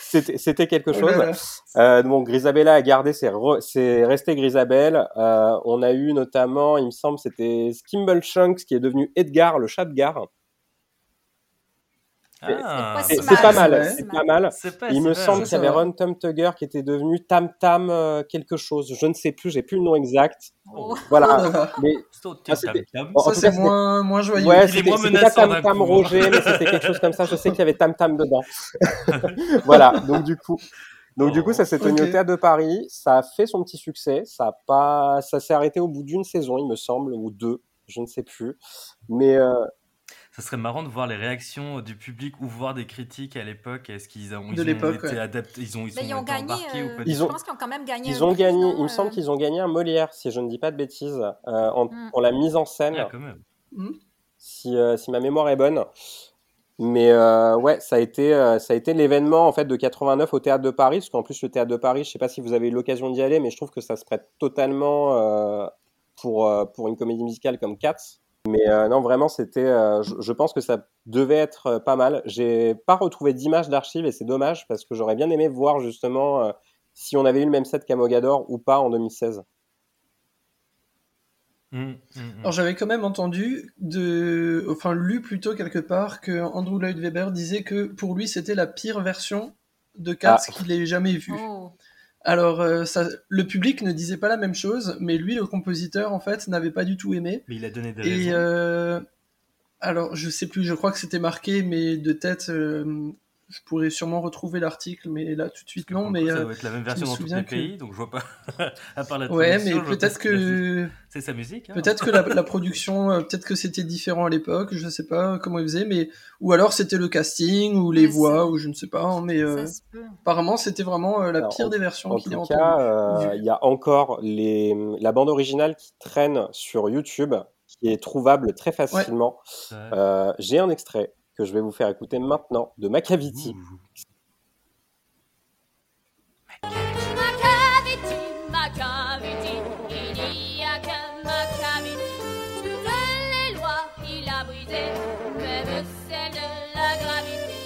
c'était quelque oh chose. Euh, donc Grisabella a gardé, c'est resté Grisabelle. Euh, on a eu notamment, il me semble, c'était Skimble Chunks qui est devenu Edgar, le chat de gare. Ah, c'est pas, mal, c'est pas mal. Il me semble qu'il y avait Ron Tom Tugger qui était devenu Tam Tam euh, quelque chose. Je ne sais plus, j'ai plus le nom exact. Oh. Voilà. mais ah, ça c'est moins, moins joyeux. Ouais, c'était pas Tam Tam Roger, mais c'était quelque chose comme ça. Je sais qu'il y avait Tam Tam dedans. voilà. Donc du coup, donc du coup, ça s'est tenu au théâtre de Paris. Ça a fait son petit succès. Ça a pas, ça s'est arrêté au bout d'une saison, il me semble, ou deux. Je ne sais plus. Mais euh, ça serait marrant de voir les réactions du public ou voir des critiques à l'époque. Est-ce qu'ils ont, ils ont été adaptés Ils ont, ils, ils ont gagné. Euh, ils ont, je pense qu'ils ont quand même gagné. Ils ont gagné. il me semble euh. qu'ils ont gagné un Molière, si je ne dis pas de bêtises, euh, en, mm. pour la mise en scène. Ah, quand même. Mm. Si, si, ma mémoire est bonne. Mais ouais, ça a été, ça a été l'événement en fait de 89 au théâtre de Paris, parce qu'en plus le théâtre de Paris, je sais pas si vous avez eu l'occasion d'y aller, mais je trouve que ça se prête totalement pour pour une comédie musicale comme Cats. Mais euh, non, vraiment, c'était. Euh, je, pense que ça devait être euh, pas mal. J'ai pas retrouvé d'image d'archives et c'est dommage parce que j'aurais bien aimé voir justement si on avait eu le même set qu'à Mogador ou pas en 2016. Mmh, mmh, mmh. Alors j'avais quand même entendu, de, enfin lu plutôt quelque part que Andrew Lloyd Webber disait que pour lui c'était la pire version de Cats ah. qu'il ait jamais vue. Oh. Alors, euh, ça, le public ne disait pas la même chose, mais lui, le compositeur, en fait, n'avait pas du tout aimé. Mais il a donné des Et raisons. euh, alors, je sais plus, je crois que c'était marqué, mais de tête, euh, je pourrais sûrement retrouver l'article, mais là tout de suite non. Pour Mais coup, ça euh, doit être la même me version dans tous souviens les que- pays, donc je vois pas. à part la ouais, mais peut-être que C'est sa musique. hein. peut-être que la, la production, euh, peut-être que c'était différent à l'époque, je sais pas comment ils faisaient, mais ou alors c'était le casting ou les voix ou je ne sais pas, hein, mais euh, apparemment c'était vraiment euh, la Alors, pire des versions En tout cas, euh, il y a encore les, la bande originale qui traîne sur YouTube, qui est trouvable très facilement. Ouais. Euh, J'ai un extrait que je vais vous faire écouter maintenant de Macavity. Ouh. Macavity, Macavity, il n'y a qu'un Macavity. Toutes les lois, il a brisé, même celle de la gravité.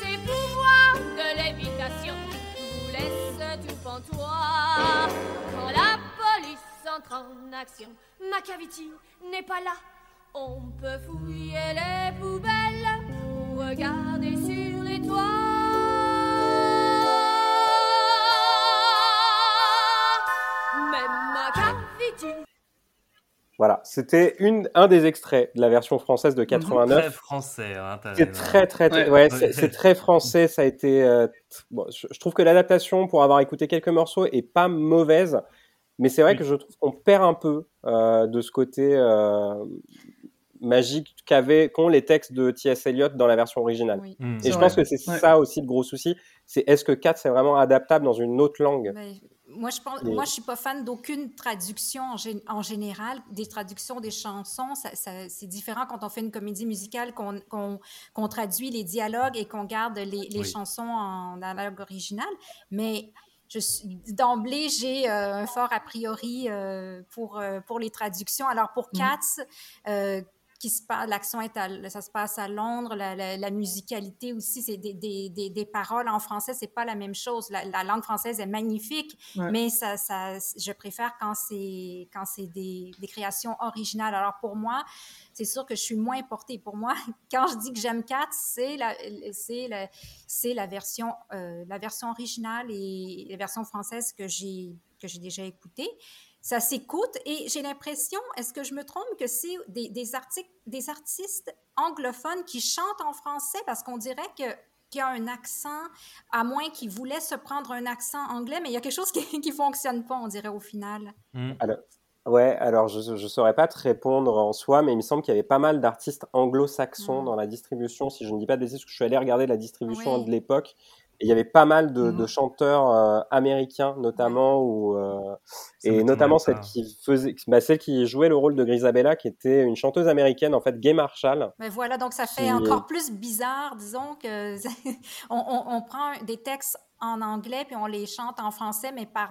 Ses pouvoirs de lévitation vous laissent tout pantois. Quand la police entre en action, Macavity n'est pas là. On peut fouiller les poubelles ou regarder sur les toits. Voilà, c'était une un des extraits de la version française de 89. Très français. Hein, C'est très très, très- Ouais. c'est- très français. Ça a été. euh, bon, je, je trouve que l'adaptation, pour avoir écouté quelques morceaux, est pas mauvaise, mais c'est vrai Oui. que je trouve qu'on perd un peu euh, de ce côté euh, magique qu'avaient qu'ont les textes de T.S. Eliot dans la version originale. Oui. Hmm. Et je vrai. pense que c'est Ouais. ça aussi le gros souci. C'est est-ce que 4 c'est vraiment adaptable dans une autre langue? Ben, moi, je pense, Et- moi, je suis pas fan d'aucune traduction en, gé- en général. Des traductions des chansons, ça, ça- c'est différent quand on fait une comédie musicale, qu'on qu'on- qu'on traduit les dialogues et qu'on garde les, les Oui. chansons en, dans la langue originale. Mais d'emblée, j'ai euh, un fort a priori euh, pour, euh, pour les traductions. Alors, pour Mhm. Cats, qui se passe, l'action est à, ça se passe à Londres, la, la- la musicalité aussi, c'est des, des, des, des paroles en français, c'est pas la même chose. La, la langue française est magnifique, Ouais. mais ça, ça, je préfère quand c'est quand c'est des, des créations originales. Alors pour moi, c'est sûr que je suis moins portée. Pour moi, quand je dis que j'aime Cats, c'est la, c'est la, c'est la version, euh, la version originale et la version française que j'ai que j'ai déjà écoutée. Ça s'écoute et j'ai l'impression, est-ce que je me trompe, que c'est des, des, articles, des artistes anglophones qui chantent en français parce qu'on dirait que qu'il y a un accent, à moins qu'ils voulaient se prendre un accent anglais, mais il y a quelque chose qui ne fonctionne pas, on dirait, au final. Hmm. Ouais, alors je ne saurais pas te répondre en soi, mais il me semble qu'il y avait pas mal d'artistes anglo-saxons Mm. dans la distribution, si je ne dis pas de bêtises, parce que je suis allé regarder la distribution Oui. de l'époque, il y avait pas mal de, de chanteurs euh, américains, notamment, ou, euh, et notamment pas. celle qui, faisait, bah, celle qui jouait le rôle de Grisabella, qui était une chanteuse américaine, en fait, Gay Marshall. Mais voilà, donc ça fait Qui- encore plus bizarre, disons, que on, on- on prend des textes en anglais puis on les chante en français, mais par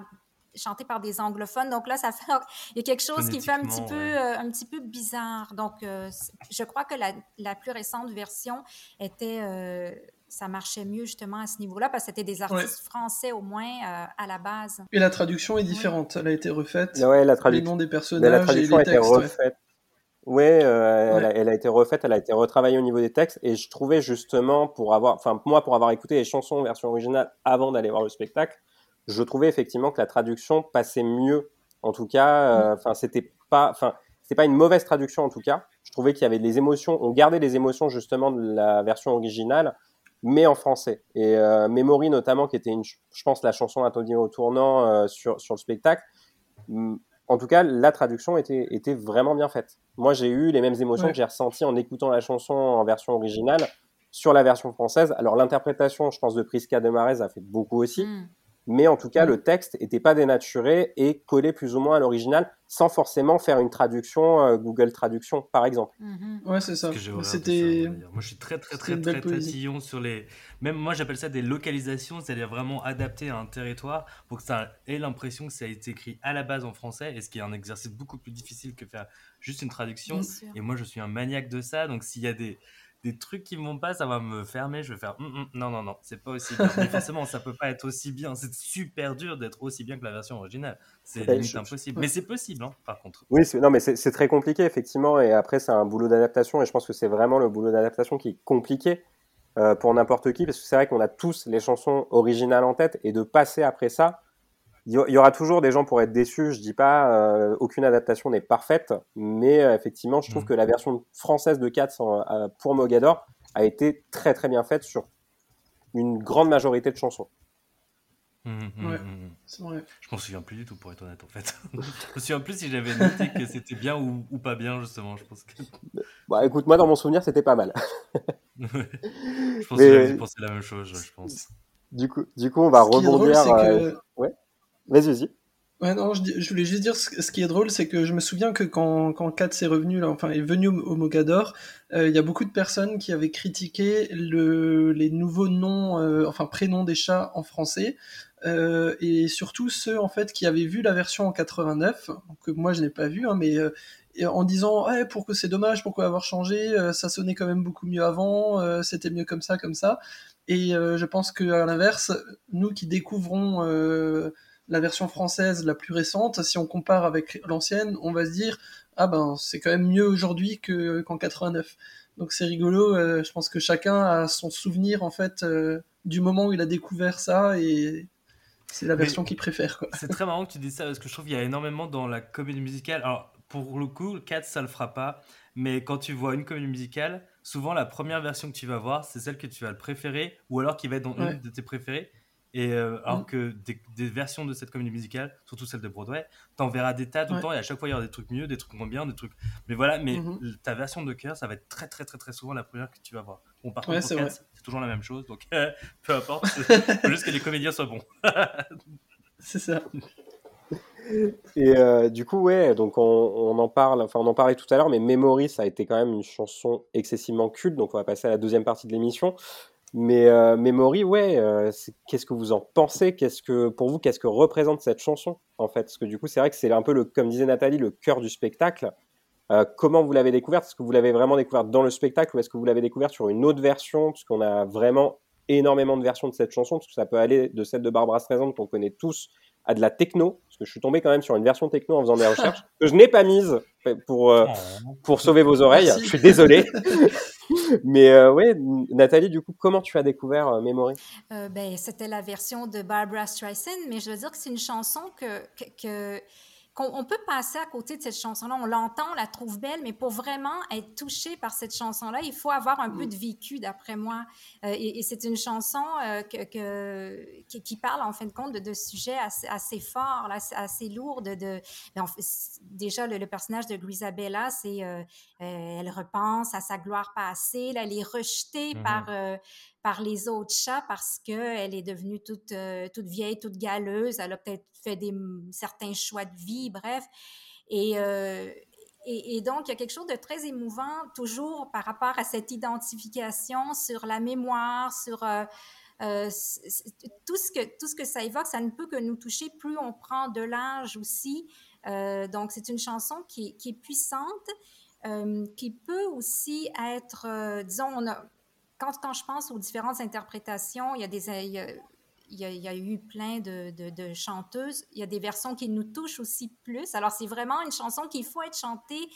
chantés par des anglophones. Donc là, ça fait il y a quelque chose qui fait un petit peu ouais. euh, un petit peu bizarre. Donc euh, je crois que la, la plus récente version était euh, ça marchait mieux justement à ce niveau-là parce que c'était des artistes français au moins euh, à la base. Et la traduction est différente, elle a été refaite. Ouais, la Les traduction. noms des Mais personnages la traduction et a les été textes. refaite. Ouais, euh, Elle, Ouais. a, elle a été refaite, elle a été retravaillée au niveau des textes, et je trouvais justement pour avoir, enfin moi pour avoir écouté les chansons en version originale avant d'aller voir le spectacle, je trouvais effectivement que la traduction passait mieux. En tout cas, euh, enfin c'était pas, enfin c'était pas une mauvaise traduction en tout cas. Je trouvais qu'il y avait des émotions, on gardait les émotions justement de la version originale, mais en français. Et euh, Memory notamment, qui était une, je pense la chanson attendue au tournant euh, sur sur le spectacle. En tout cas, la traduction était, était vraiment bien faite. Moi, j'ai eu les mêmes émotions Ouais. que j'ai ressenties en écoutant la chanson en version originale sur la version française. Alors, l'interprétation, je pense, de Prisca de Marez a fait beaucoup aussi. Mm. Mais en tout cas, le texte n'était pas dénaturé et collé plus ou moins à l'original sans forcément faire une traduction euh, Google Traduction, par exemple. Mhm. Ouais, c'est ça. C'était. moi, d'ailleurs. Moi, je suis très, très, très, très, très sur les. Même moi, j'appelle ça des localisations, c'est-à-dire vraiment adapté à un territoire pour que ça ait l'impression que ça a été écrit à la base en français, et ce qui est un exercice beaucoup plus difficile que faire juste une traduction. Bien sûr. Et moi, je suis un maniaque de ça, donc s'il y a des, des trucs qui vont pas, ça va me fermer. Je vais faire Hum, hum, non, non, non, c'est pas aussi bien. Mais forcément, ça peut pas être aussi bien. C'est super dur d'être aussi bien que la version originale. C'est Ouais, limite je- impossible. Mais c'est possible, hein, par contre. Oui, non, mais c'est c'est très compliqué, effectivement. Et après, c'est un boulot d'adaptation. Et je pense que c'est vraiment le boulot d'adaptation qui est compliqué euh, pour n'importe qui. Parce que c'est vrai qu'on a tous les chansons originales en tête. Et de passer après ça, il y aura toujours des gens pour être déçus. Je dis pas, euh, aucune adaptation n'est parfaite, mais euh, effectivement, je trouve Mm. que la version française de Cats euh, pour Mogador a été très très bien faite sur une grande majorité de chansons. Mhm, mhm, Ouais. vrai. Je m'en souviens plus du tout, pour être honnête, en fait. je me souviens plus si j'avais noté que c'était bien ou, ou pas bien, justement. Je pense que, Bah, écoute, moi dans mon souvenir, c'était pas mal. je pense Mais- que j'avais pensé la même chose, je pense. Du coup, du coup, on va Ce qui est drôle, rebondir. c'est euh, que- Vas-y, vas-y. Non, je, voulais juste dire, ce, qui est drôle, c'est que je me souviens que quand, quand Katz est revenu, enfin, est venu au, Mogador, euh, il y a beaucoup de personnes qui avaient critiqué le, les nouveaux noms, euh, enfin, prénoms des chats en français, euh, et surtout ceux, en fait, qui avaient vu la version en 89, que moi je n'ai pas vu, hein, mais en disant, ouais, pourquoi c'est dommage, pourquoi avoir changé, ça sonnait quand même beaucoup mieux avant, c'était mieux comme ça, comme ça. Et je pense qu'à l'inverse, nous qui découvrons la version française la plus récente, si on compare avec l'ancienne, on va se dire ah ben c'est quand même mieux aujourd'hui que qu'en 89. Donc c'est rigolo. euh, je pense que chacun a son souvenir en fait euh, du moment où il a découvert ça et c'est la version qu'il préfère. C'est très marrant que tu dis ça parce que je trouve qu'il y a énormément dans la comédie musicale. Alors, pour le coup, 4, ça le fera pas. Mais quand tu vois une comédie musicale, souvent la première version que tu vas voir, c'est celle que tu vas le préférer ou alors qui va être dans Ouais. une de tes préférées. Et euh, alors Mm. que des, des versions de cette comédie musicale, surtout celle de Broadway, t'en verras des tas tout le temps et à chaque fois il y aura des trucs mieux, des trucs moins bien, des trucs. Mais voilà, mais Mhm. l- ta version de cœur, ça va être très très très très souvent la première que tu vas voir. Bon, par Ouais, contre, c'est toujours la même chose, donc peu importe. faut juste que les comédiens soient bons. C'est ça. Et euh, du coup, ouais, donc on, on en parle, enfin on en parlait tout à l'heure, mais Memory, ça a été quand même une chanson excessivement culte, donc on va passer à la deuxième partie de l'émission. Mais euh, Memory, ouais, euh, qu'est-ce que vous en pensez? Qu'est-ce que, pour vous, qu'est-ce que représente cette chanson, en fait? Parce que du coup, c'est vrai que c'est un peu, le, comme disait Nathalie, le cœur du spectacle. Euh, comment vous l'avez découverte? Est-ce que vous l'avez vraiment découverte dans le spectacle ou est-ce que vous l'avez découverte sur une autre version? Parce qu'on a vraiment énormément de versions de cette chanson, parce que ça peut aller de celle de Barbara Streisand qu'on connaît tous à de la techno, parce que je suis tombé quand même sur une version techno en faisant des recherches que je n'ai pas mise pour, euh, Oh. pour sauver vos oreilles. Merci. Je suis désolé. Mais euh, ouais, Nathalie, du coup, comment tu as découvert euh, Memory? Euh, ben, c'était la version de Barbara Streisand, mais je veux dire que c'est une chanson que, que- que- qu'on on peut passer à côté de cette chanson-là. On l'entend, on la trouve belle, mais pour vraiment être touché par cette chanson-là, il faut avoir un peu de vécu, d'après moi. Euh, et et c'est une chanson euh, que, que- qui, parle, en fin de compte, de, de sujets assez, assez forts, là, assez, lourds. De, de- ben, déjà, le, le personnage de Grisabella, c'est euh, elle repense à sa gloire passée, là, elle est rejetée Mhm. par... par les autres chats parce qu'elle est devenue toute, euh, toute vieille, toute galeuse. Elle a peut-être fait des, certains choix de vie, bref. Et, euh, et, et donc, il y a quelque chose de très émouvant, toujours par rapport à cette identification sur la mémoire, sur euh, tout, ce que, tout ce que ça évoque. Ça ne peut que nous toucher plus on prend de l'âge aussi. Donc, c'est une chanson qui, qui est puissante, qui peut aussi être, disons, on a, quand, quand je pense aux différentes interprétations, il y a des... il y a- il y, a, il y a eu plein de, de- de chanteuses. Il y a des versions qui nous touchent aussi plus. Alors, c'est vraiment une chanson qu'il faut être chantée.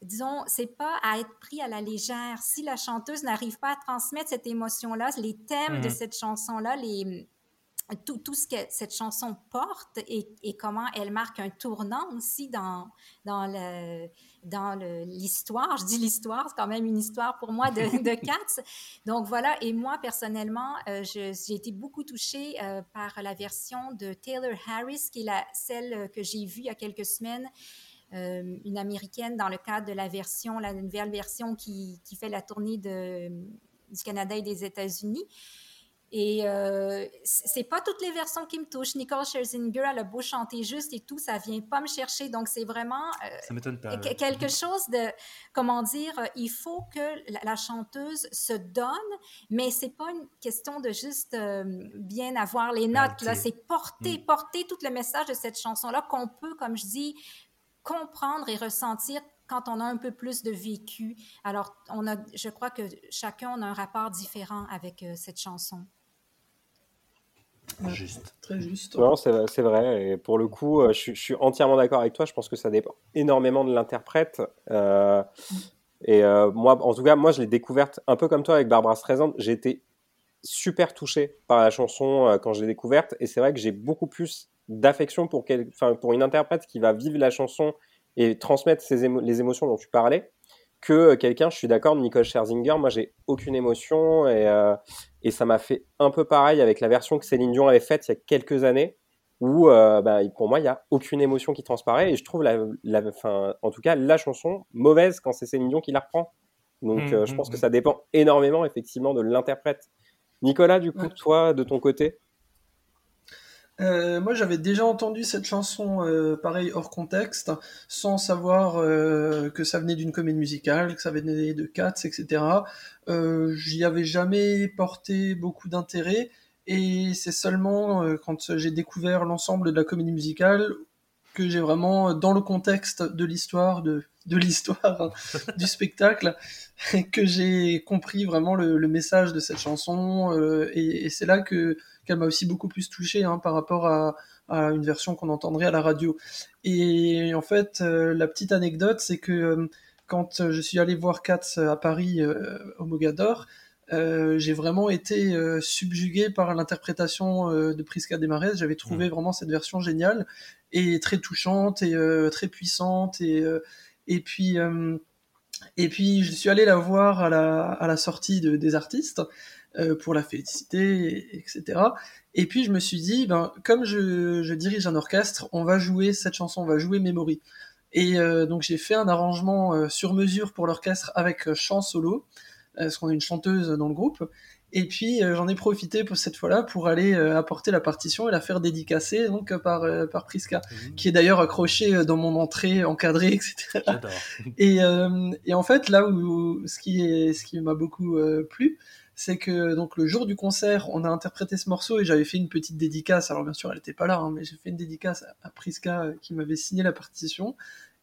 Disons, c'est pas à être pris à la légère. Si la chanteuse n'arrive pas à transmettre cette émotion-là, les thèmes de Mhm. cette chanson-là, les, tout, tout ce que cette chanson porte et, et comment elle marque un tournant aussi dans, dans le dans l'histoire. Je dis l'histoire, c'est quand même une histoire pour moi de, de Cats. Donc voilà, et moi personnellement, euh, je- j'ai été beaucoup touchée euh, par la version de Taylor Harris, qui est la, celle que j'ai vue il y a quelques semaines, euh, une américaine dans le cadre de la version, la nouvelle version qui, qui fait la tournée de, du Canada et des États-Unis. Et euh, c'est pas toutes les versions qui me touchent. Nicole Scherzinger, elle a beau chanter juste et tout, ça vient pas me chercher. Donc c'est vraiment euh, Ça m'étonne pas. que- ouais. quelque chose de, comment dire, euh, il faut que la, la chanteuse se donne, mais c'est pas une question de juste euh, bien avoir les notes, là, c'est porter, Mm. porter tout le message de cette chanson-là qu'on peut, comme je dis, comprendre et ressentir quand on a un peu plus de vécu. Alors, on a, je crois que chacun on a un rapport différent avec euh, cette chanson. Juste. Très juste. Non, c'est c'est vrai. Et pour le coup, euh, je, suis- je suis entièrement d'accord avec toi. Je pense que ça dépend énormément de l'interprète. Euh, et euh, moi, en tout cas, moi, je l'ai découverte un peu comme toi avec Barbara Streisand. J'ai été super touché par la chanson euh, quand je l'ai découverte. Et c'est vrai que j'ai beaucoup plus d'affection pour, quel... enfin, pour une interprète qui va vivre la chanson et transmettre émo- les émotions dont tu parlais que quelqu'un, je suis d'accord, Nicole Scherzinger, moi j'ai aucune émotion et, euh, et ça m'a fait un peu pareil avec la version que Céline Dion avait faite il y a quelques années où euh, bah, pour moi il n'y a aucune émotion qui transparaît et je trouve la, la, enfin, en tout cas la chanson mauvaise quand c'est Céline Dion qui la reprend. Donc Mmh, euh, je mmh, pense que mmh. ça dépend énormément effectivement de l'interprète. Nicolas, du coup, Ouais. toi, de ton côté? Euh, moi, j'avais déjà entendu cette chanson, euh, pareil, hors contexte, sans savoir euh, que ça venait d'une comédie musicale, que ça venait de Cats, etc. J'y avais jamais porté beaucoup d'intérêt, et c'est seulement quand j'ai découvert l'ensemble de la comédie musicale que j'ai vraiment, dans le contexte de l'histoire, de, l'histoire du spectacle, que j'ai compris vraiment le, message de cette chanson, et c'est là que qu'elle m'a aussi beaucoup plus touché hein, par rapport à, à une version qu'on entendrait à la radio. Et en fait, euh, la petite anecdote, c'est que euh, quand je suis allé voir Cats à Paris euh, au Mogador, euh, j'ai vraiment été euh, subjugué par l'interprétation euh, de Prisca Desmarais. J'avais trouvé vraiment cette version géniale et très touchante et euh, très puissante. Et, euh, et puis, euh, et puis, je suis allé la voir à la, à la sortie de, des artistes euh, pour la féliciter, et- etc. Et puis, je me suis dit, ben, comme je, je dirige un orchestre, on va jouer cette chanson, on va jouer Memory. Et euh, donc, j'ai fait un arrangement euh, sur mesure pour l'orchestre avec euh, chant solo, euh, parce qu'on a une chanteuse dans le groupe. Et puis, euh, j'en ai profité pour cette fois-là pour aller euh, apporter la partition et la faire dédicacer donc, par, euh, par Prisca, qui est d'ailleurs accrochée dans mon entrée encadrée, etc. Et, euh, et en fait, là où ce qui est, ce qui m'a beaucoup euh, plu, c'est que donc le jour du concert, on a interprété ce morceau et j'avais fait une petite dédicace. Alors bien sûr, elle n'était pas là, hein, mais j'ai fait une dédicace à, Priska euh, qui m'avait signé la partition.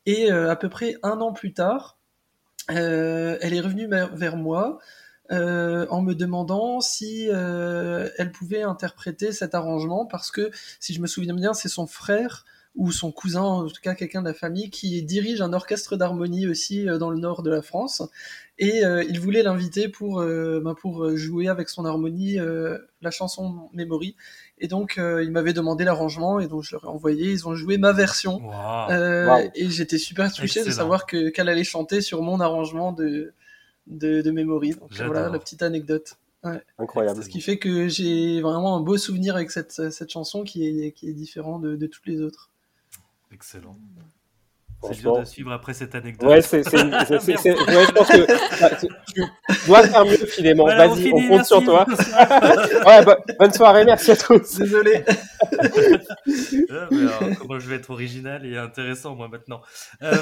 Et euh, à peu près un an plus tard, euh, elle est revenue vers, moi en me demandant si elle pouvait interpréter cet arrangement parce que si je me souviens bien, c'est son frère ou son cousin, en tout cas quelqu'un de la famille, qui dirige un orchestre d'harmonie aussi euh, dans le nord de la France. Et euh, il voulait l'inviter pour, euh, ben, pour jouer avec son harmonie euh, la chanson Memory. Et donc euh, il m'avait demandé l'arrangement et donc je leur ai envoyé. Ils ont joué ma version. Euh, Wow. Et j'étais super touché de savoir que qu'elle allait chanter sur mon arrangement de, de, de Memory. Donc voilà la petite anecdote. Incroyable. Ce qui fait que j'ai vraiment un beau souvenir avec cette, cette chanson qui est, qui est différent de, de toutes les autres. Excellent. C'est dur de suivre après cette anecdote. Ouais, c'est, c'est, c'est- c'est- c'est- ouais, je pense que bah, tu dois faire mieux, Philémon. Voilà, Vas-y, finit, on compte sur merci. toi. ouais, bo- bonne soirée, merci à tous. Désolé. Ah, mais alors, comment je vais être original et intéressant moi maintenant. Euh,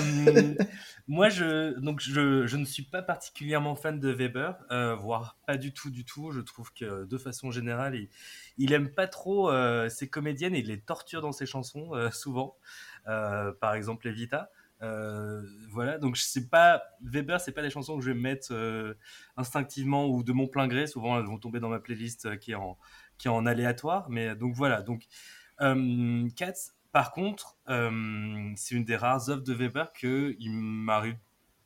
moi je donc je, je ne suis pas particulièrement fan de Weber, euh, voire pas du tout du tout. Je trouve que de façon générale il, il aime pas trop euh, ses comédiennes et il les torture dans ses chansons euh, souvent. Euh, par exemple Evita. Euh, voilà donc je sais pas Weber c'est pas des chansons que je vais mettre euh, instinctivement ou de mon plein gré. Souvent elles vont tomber dans ma playlist euh, qui est en qui est en aléatoire. Mais donc voilà donc Cats, par contre, c'est une des rares œuvres de Weber que il m'arrive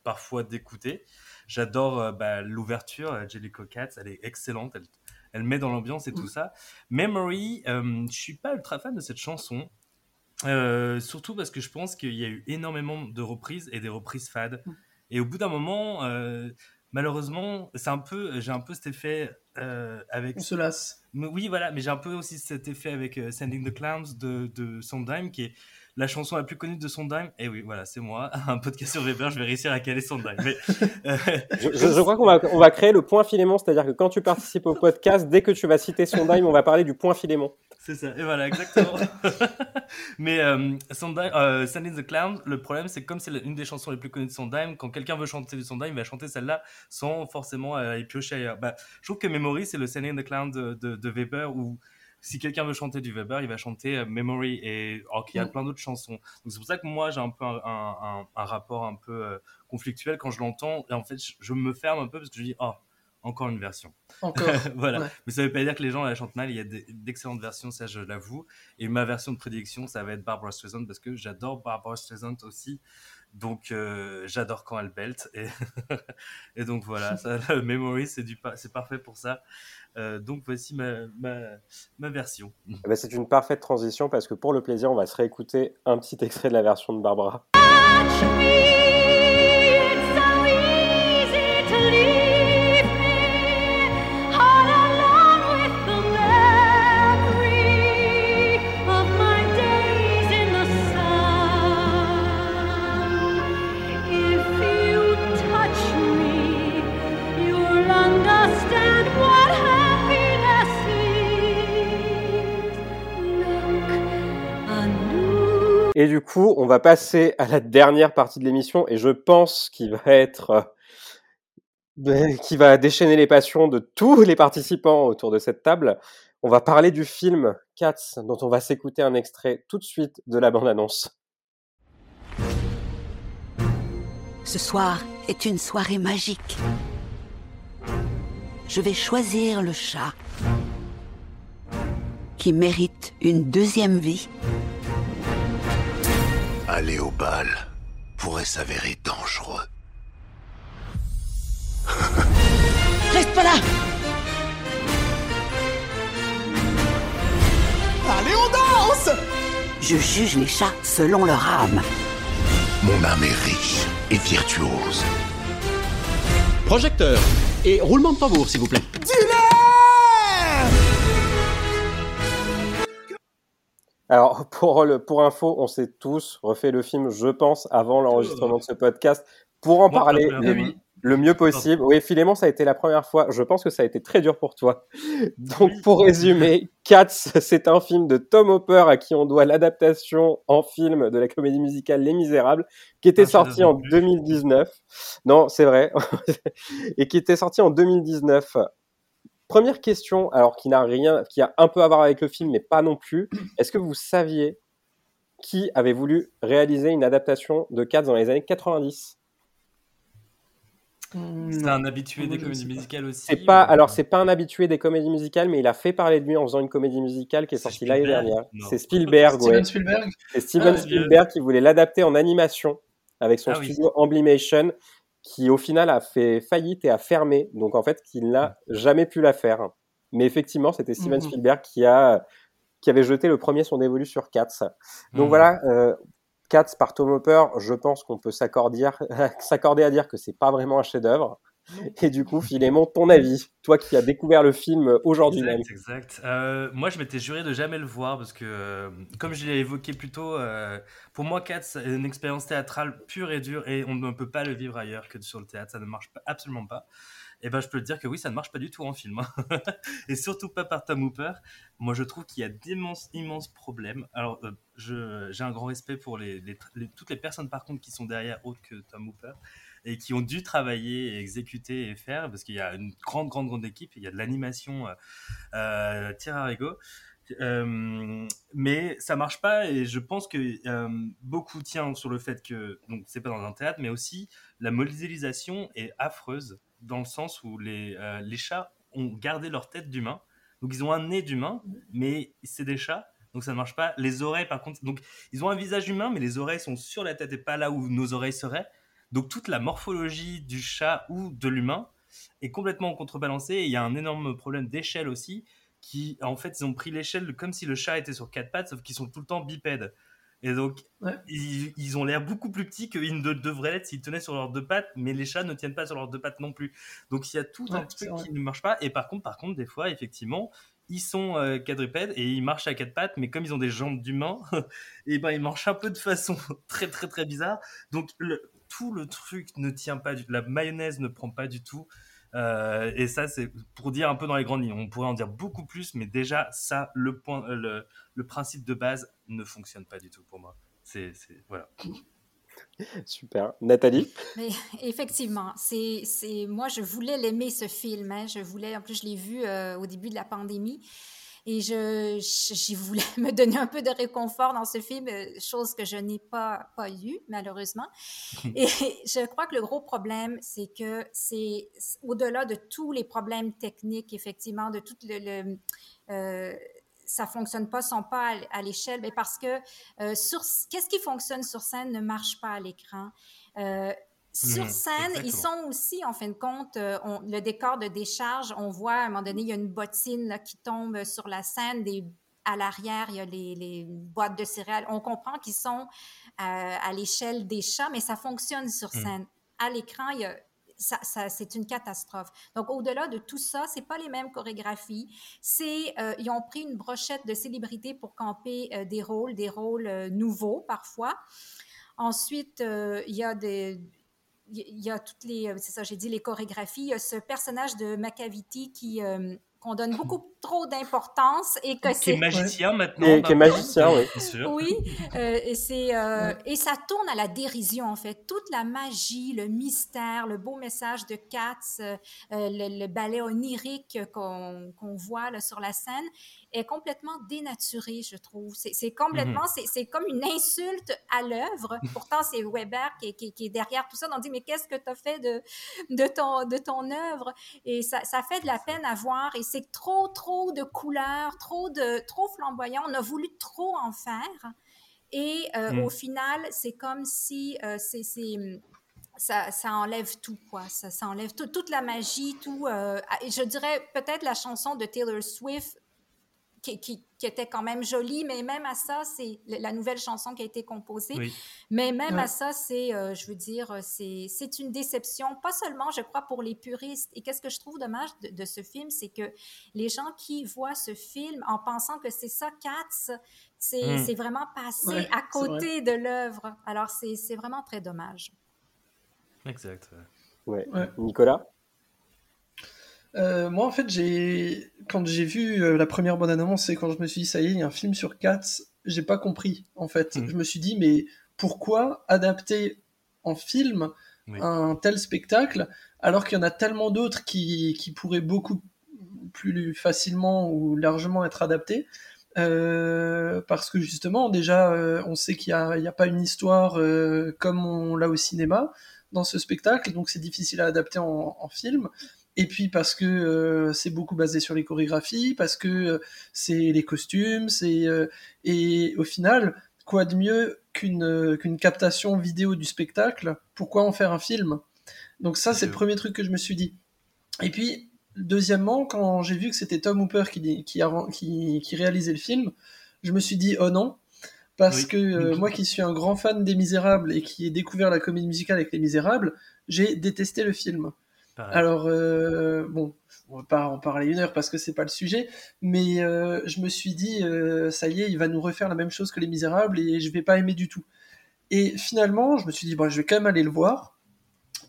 parfois d'écouter. J'adore bah, l'ouverture, Jellicoe Cats, elle est excellente, elle, elle met dans l'ambiance et tout ça. Memory, je suis pas ultra fan de cette chanson. Euh, surtout parce que je pense qu'il y a eu énormément de reprises et des reprises fades. Et au bout d'un moment, euh, malheureusement, c'est un peu, j'ai un peu cet effet euh, avec On se lasse. mais oui, voilà, mais j'ai un peu aussi cet effet avec Sending the Clowns de, de Sondheim, qui est la chanson la plus connue de Sondheim. Et oui, voilà, c'est moi, un podcast sur Weber, je vais réussir à caler Sondheim. Mais, euh, Je, je- je crois qu'on va, on va créer le point Philémon, c'est-à-dire que quand tu participes au podcast, dès que tu vas citer Sondheim, on va parler du point Philémon. c'est ça, et voilà, exactement. mais euh, Sondheim, euh, the Clowns, le problème, c'est que comme c'est une des chansons les plus connues de Sondheim, quand quelqu'un veut chanter du Sondheim, il va chanter celle-là sans forcément euh, y piocher ailleurs. Bah, je trouve que Memory, c'est le Sending the Clowns de, de, de Weber, où si quelqu'un veut chanter du Weber, il va chanter euh, Memory, et alors qu'il y a Mm. plein d'autres chansons. Donc c'est pour ça que moi, j'ai un peu un, un, un- un rapport un peu euh, conflictuel quand je l'entends, et en fait, je, je me ferme un peu parce que je dis, oh, encore une version. Encore. voilà. Ouais. Mais ça veut pas dire que les gens la chantent mal. Il y a d'excellentes versions, ça je l'avoue. Et ma version de prédilection, ça va être Barbara Streisand parce que j'adore Barbara Streisand aussi Donc, euh, j'adore quand elle belt. Et, et donc, voilà, ça, le Memory, c'est du pa- c'est parfait pour ça. Euh, donc, voici ma, ma, ma version. Eh ben, c'est une parfaite transition parce que pour le plaisir, on va se réécouter un petit extrait de la version de Barbara. Et du coup, on va passer à la dernière partie de l'émission et je pense qu'il va être euh, va déchaîner les passions de tous les participants autour de cette table. On va parler du film Cats dont on va s'écouter un extrait tout de suite de la bande-annonce. Ce soir est une soirée magique. Je vais choisir le chat qui mérite une deuxième vie. Aller au bal pourrait s'avérer dangereux. Reste pas là Allez, on danse Je juge les chats selon leur âme. Mon âme est riche et virtuose. Projecteur et roulement de tambour, s'il vous plaît. Alors, pour, le, pour info, on s'est tous refait le film, je pense, avant l'enregistrement de ce podcast, pour en Moi, parler le, bien. oui. le mieux possible. Oui, Philémon, ça a été la première fois. Je pense que ça a été très dur pour toi. Donc, pour résumer, Cats, c'est un film de Tom Hopper à qui on doit l'adaptation en film de la comédie musicale Les Misérables, qui était chef-d'œuvre sorti en non plus. 2019. Non, c'est vrai. Et qui était sorti en 2019. Première question, alors qui n'a rien, qui a un peu à voir avec le film, mais pas non plus. Est-ce que vous saviez qui avait voulu réaliser une adaptation de Cats dans les années 90 C'est un habitué des comédies musicales aussi. C'est pas, ou- alors c'est pas un habitué des comédies musicales, mais il a fait parler de lui en faisant une comédie musicale qui est sortie l'année dernière. C'est Spielberg, ouais. Steven Spielberg? C'est Steven Ah, Spielberg qui voulait l'adapter en animation avec son Ah oui. studio Amblimation, qui au final a fait faillite et a fermé. Donc en fait, qu'il n'a jamais pu la faire. Mais effectivement, c'était Steven Mhm. Spielberg qui a qui avait jeté le premier son dévolu sur Cats. Donc Mhm. voilà, euh, Cats par Tom Hopper, je pense qu'on peut s'accorder s'accorder à dire que c'est pas vraiment un chef-d'œuvre. Et du coup, Philémon, ton avis, toi qui as découvert le film aujourd'hui même. Exact, exact. Euh, moi, je m'étais juré de jamais le voir parce que, euh, comme je l'ai évoqué plus tôt, euh, pour moi, Cats est une expérience théâtrale pure et dure et on ne peut pas le vivre ailleurs que sur le théâtre. Ça ne marche pas- absolument pas. Et ben, je peux te dire que oui, ça ne marche pas du tout en film. hein. et surtout pas par Tom Hooper. Moi, je trouve qu'il y a d'immenses, immenses problèmes. Alors, euh, je- j'ai un grand respect pour les, les- les- toutes les personnes, par contre, qui sont derrière autres que Tom Hooper et qui ont dû travailler, exécuter et faire, parce qu'il y a une grande, grande, grande équipe, il y a de l'animation euh, euh, tir à. Euh, mais ça marche pas et je pense que euh, beaucoup tient sur le fait que donc c'est pas dans un théâtre mais aussi la modélisation est affreuse dans le sens où les, les chats ont gardé leur tête d'humain. Donc ils ont un nez d'humain mais c'est des chats donc ça ne marche pas. Les oreilles par contre donc ils ont un visage humain mais les oreilles sont sur la tête et pas là où nos oreilles seraient donc toute la morphologie du chat ou de l'humain est complètement contrebalancée. Et il y a un énorme problème d'échelle aussi qui en fait ils ont pris l'échelle comme si le chat était sur quatre pattes sauf qu'ils sont tout le temps bipèdes. Et donc Ouais. ils, ils ont l'air beaucoup plus petits qu'ils ne devraient l'être s'ils tenaient sur leurs deux pattes mais les chats ne tiennent pas sur leurs deux pattes non plus. Donc il y a tout un Ouais, c'est truc vrai. qui ne marche pas. Et par contre par contre des fois effectivement ils sont euh, quadrupèdes et ils marchent à quatre pattes mais comme ils ont des jambes d'humain et ben ils marchent un peu de façon très très très bizarre. Donc le, tout le truc ne tient pas du la mayonnaise ne prend pas du tout euh, et ça, c'est pour dire un peu dans les grandes lignes. On pourrait en dire beaucoup plus, mais déjà, ça, le, point, euh, le, le principe de base ne fonctionne pas du tout pour moi. C'est, c'est- voilà. Super. Nathalie? Mais effectivement, c'est, c'est, moi, je voulais l'aimer, ce film. hein. Je voulais, en plus, je l'ai vu euh, au début de la pandémie. Et je, j'y voulais me donner un peu de réconfort dans ce film, euh, chose que je n'ai pas, pas eu, malheureusement. Et je crois que le gros problème, c'est que c'est au-delà de tous les problèmes techniques, effectivement, de tout le... le, euh, ça fonctionne pas, sont pas à, à l'échelle, mais parce que euh, sur qu'est-ce qui fonctionne sur scène ne marche pas à l'écran. Euh, sur Mhm, scène, ils sont aussi, en fin de compte, euh, on- le décor de décharge, on voit à un moment donné, il y a une bottine là, qui tombe sur la scène, des, à l'arrière, il y a les, les boîtes de céréales. On comprend qu'ils sont euh, à l'échelle des chats, mais ça fonctionne sur Mhm. scène. À l'écran, ça, ça- c'est une catastrophe. Donc, au-delà de tout ça, c'est pas les mêmes chorégraphies. C'est, euh, ils ont pris une brochette de célébrités pour camper euh, des rôles, des rôles nouveaux parfois. Ensuite, il y a des, il y a toutes les, euh, c'est ça, j'ai dit les chorégraphies. Il y a ce personnage de Macavity qui euh, qu'on donne beaucoup trop d'importance et que Qui est c'est magicien maintenant. Qui est- qui est maintenant, magicien, oui. Bien sûr. oui, euh, et, c'est, euh, et ça tourne à la dérision, en fait. Toute la magie, le mystère, le beau message de Katz, le, le ballet onirique qu'on qu'on voit là, sur la scène est complètement dénaturé, je trouve. C'est c'est complètement, c'est c'est comme une insulte à l'œuvre. Pourtant, c'est Weber qui est, qui est- qui est derrière tout ça. On dit, mais qu'est-ce que tu as fait de, de, ton, de ton œuvre? Et ça, ça fait de la peine à voir. Et c'est trop, trop de couleurs, trop, de, trop flamboyant. On a voulu trop en faire. Et euh, Mm. au final, c'est comme si euh, c'est, ça, ça enlève tout, quoi. Ça, ça enlève tout- toute la magie, tout. euh, je dirais peut-être la chanson de Taylor Swift qui, qui- qui était quand même jolie, mais même à ça, c'est la nouvelle chanson qui a été composée. Oui. Mais même Ouais. à ça, c'est, euh, je veux dire, euh, c'est, c'est une déception, pas seulement, je crois, pour les puristes. Et qu'est-ce que je trouve dommage de, de ce film, c'est que les gens qui voient ce film en pensant que c'est ça, Cats, c'est, Mm. c'est vraiment passé Ouais, à côté de l'œuvre. Alors, c'est, c'est vraiment très dommage. Exact. Ouais. Nicolas? Euh, moi, en fait, j'ai quand j'ai vu euh, la première bonne annonce et quand je me suis dit ça y est, il y a un film sur Cats, j'ai pas compris. En fait, Mhm. je me suis dit mais pourquoi adapter en film Oui. un tel spectacle alors qu'il y en a tellement d'autres qui, qui pourraient beaucoup plus facilement ou largement être adaptés? Euh, parce que justement déjà on sait qu'il n'y a, a pas une histoire comme on l'a au cinéma dans ce spectacle donc c'est difficile à adapter en, en film et puis parce que euh, c'est beaucoup basé sur les chorégraphies parce que euh, c'est les costumes c'est euh, et au final quoi de mieux qu'une qu'une captation vidéo du spectacle? Pourquoi en faire un film? Donc ça c'est le premier truc que je me suis dit. Et puis deuxièmement quand j'ai vu que c'était Tom Hooper qui, qui, a- qui, qui réalisait le film je me suis dit oh non parce Oui. que moi qui suis un grand fan des Misérables et qui ai découvert la comédie musicale avec les Misérables j'ai détesté le film Alors, euh, bon, on va pas en parler une heure parce que c'est pas le sujet, mais euh, je me suis dit, euh, ça y est, il va nous refaire la même chose que Les Misérables et je vais pas aimer du tout. Et finalement, je me suis dit, bon, je vais quand même aller le voir.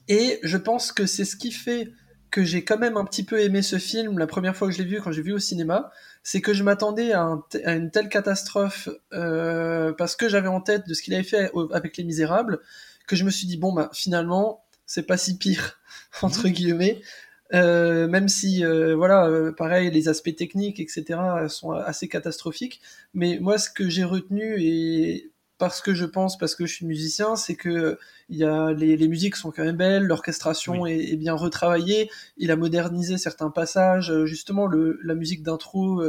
Et je pense que c'est ce qui fait que j'ai quand même un petit peu aimé ce film la première fois que je l'ai vu, quand j'ai vu au cinéma, c'est que je m'attendais à, une telle catastrophe euh, parce que j'avais en tête de ce qu'il avait fait avec Les Misérables, que je me suis dit, bon, bah, finalement, c'est pas si pire, entre guillemets. Euh, même si, euh, voilà, euh, pareil, les aspects techniques, etc., sont assez catastrophiques. Mais moi, ce que j'ai retenu, et parce que je pense, parce que je suis musicien, c'est que y a, les, les musiques sont quand même belles, l'orchestration est, est bien retravaillée, il a modernisé certains passages, justement, le, la musique d'intro,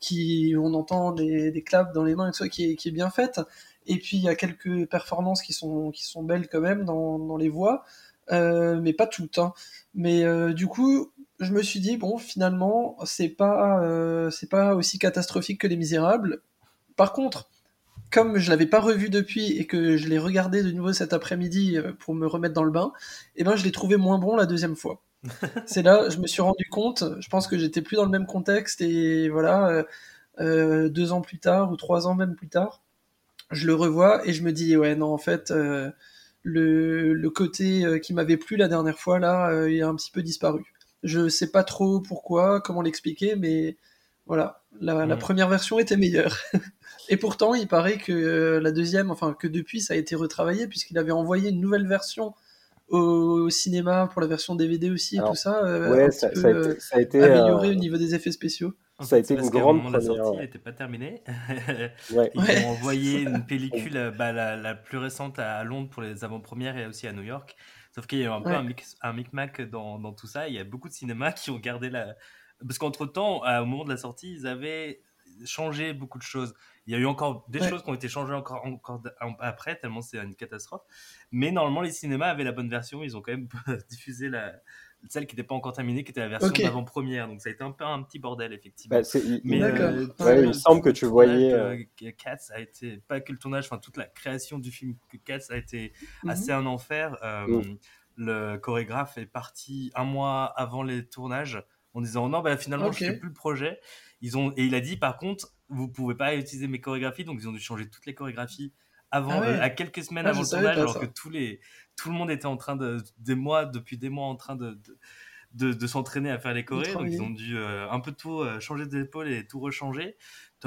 qui, on entend des, des claps dans les mains et tout ça, qui est, qui est bien faite. Et puis, il y a quelques performances qui sont, qui sont belles quand même dans, dans les voix, mais pas toutes. hein. Mais euh, du coup, je me suis dit bon, finalement, c'est pas euh, c'est pas aussi catastrophique que Les Misérables. Par contre, comme je l'avais pas revu depuis et que je l'ai regardé de nouveau cet après-midi euh, pour me remettre dans le bain, et ben je l'ai trouvé moins bon la deuxième fois. c'est là, je me suis rendu compte. Je pense que j'étais plus dans le même contexte et voilà, euh, euh, deux ans plus tard ou trois ans même plus tard, je le revois et je me dis ouais non en fait. euh, le, le côté euh, qui m'avait plu la dernière fois, là, euh, il a un petit peu disparu. Je sais pas trop pourquoi, comment l'expliquer, mais voilà, la, la Mhm. première version était meilleure. Et pourtant, il paraît que euh, la deuxième, enfin que depuis, ça a été retravaillé, puisqu'il avait envoyé une nouvelle version au, cinéma pour la version DVD aussi, et Alors, tout ça, Ouais, ça, ça a été, ça a été, amélioré euh, au niveau des effets spéciaux. Ça a été parce une grande moment de la première, sortie, ouais. il n'était pas terminé. ouais. Ils Ouais. ont envoyé une pellicule, euh, bah, la, la plus récente à Londres pour les avant-premières et aussi à New York. Sauf qu'il y a eu un peu Ouais. un, mix, un micmac dans, dans tout ça. Il y a beaucoup de cinémas qui ont gardé la. Parce qu'entre-temps, à- au moment de la sortie, ils avaient changé beaucoup de choses. Il y a eu encore des Ouais. choses qui ont été changées encore, après, tellement c'est une catastrophe. Mais normalement, les cinémas avaient la bonne version. Ils ont quand même diffusé la, celle qui n'était pas encore terminée, qui était la version Ok. d'avant-première. Donc ça a été un peu un petit bordel, effectivement. Bah, il- Mais euh, Ouais, il le- me semble que tu tournage voyais, de euh, Cats a été pas que le tournage, enfin toute la création du film que Cats a été Mhm. assez un enfer. Euh, Mm. Le chorégraphe est parti un mois avant les tournages en disant non, bah, finalement je fais plus le projet. Ils ont et il a dit par contre vous pouvez pas utiliser mes chorégraphies, donc ils ont dû changer toutes les chorégraphies avant, Ah ouais. euh, à quelques semaines Ah, avant le tournage, alors ça. que tous les tout le monde était en train de des mois depuis des mois en train de, de de, de s'entraîner à faire les chorés, donc ils ont dû euh, un peu tout euh, changer d'épaule et tout rechanger.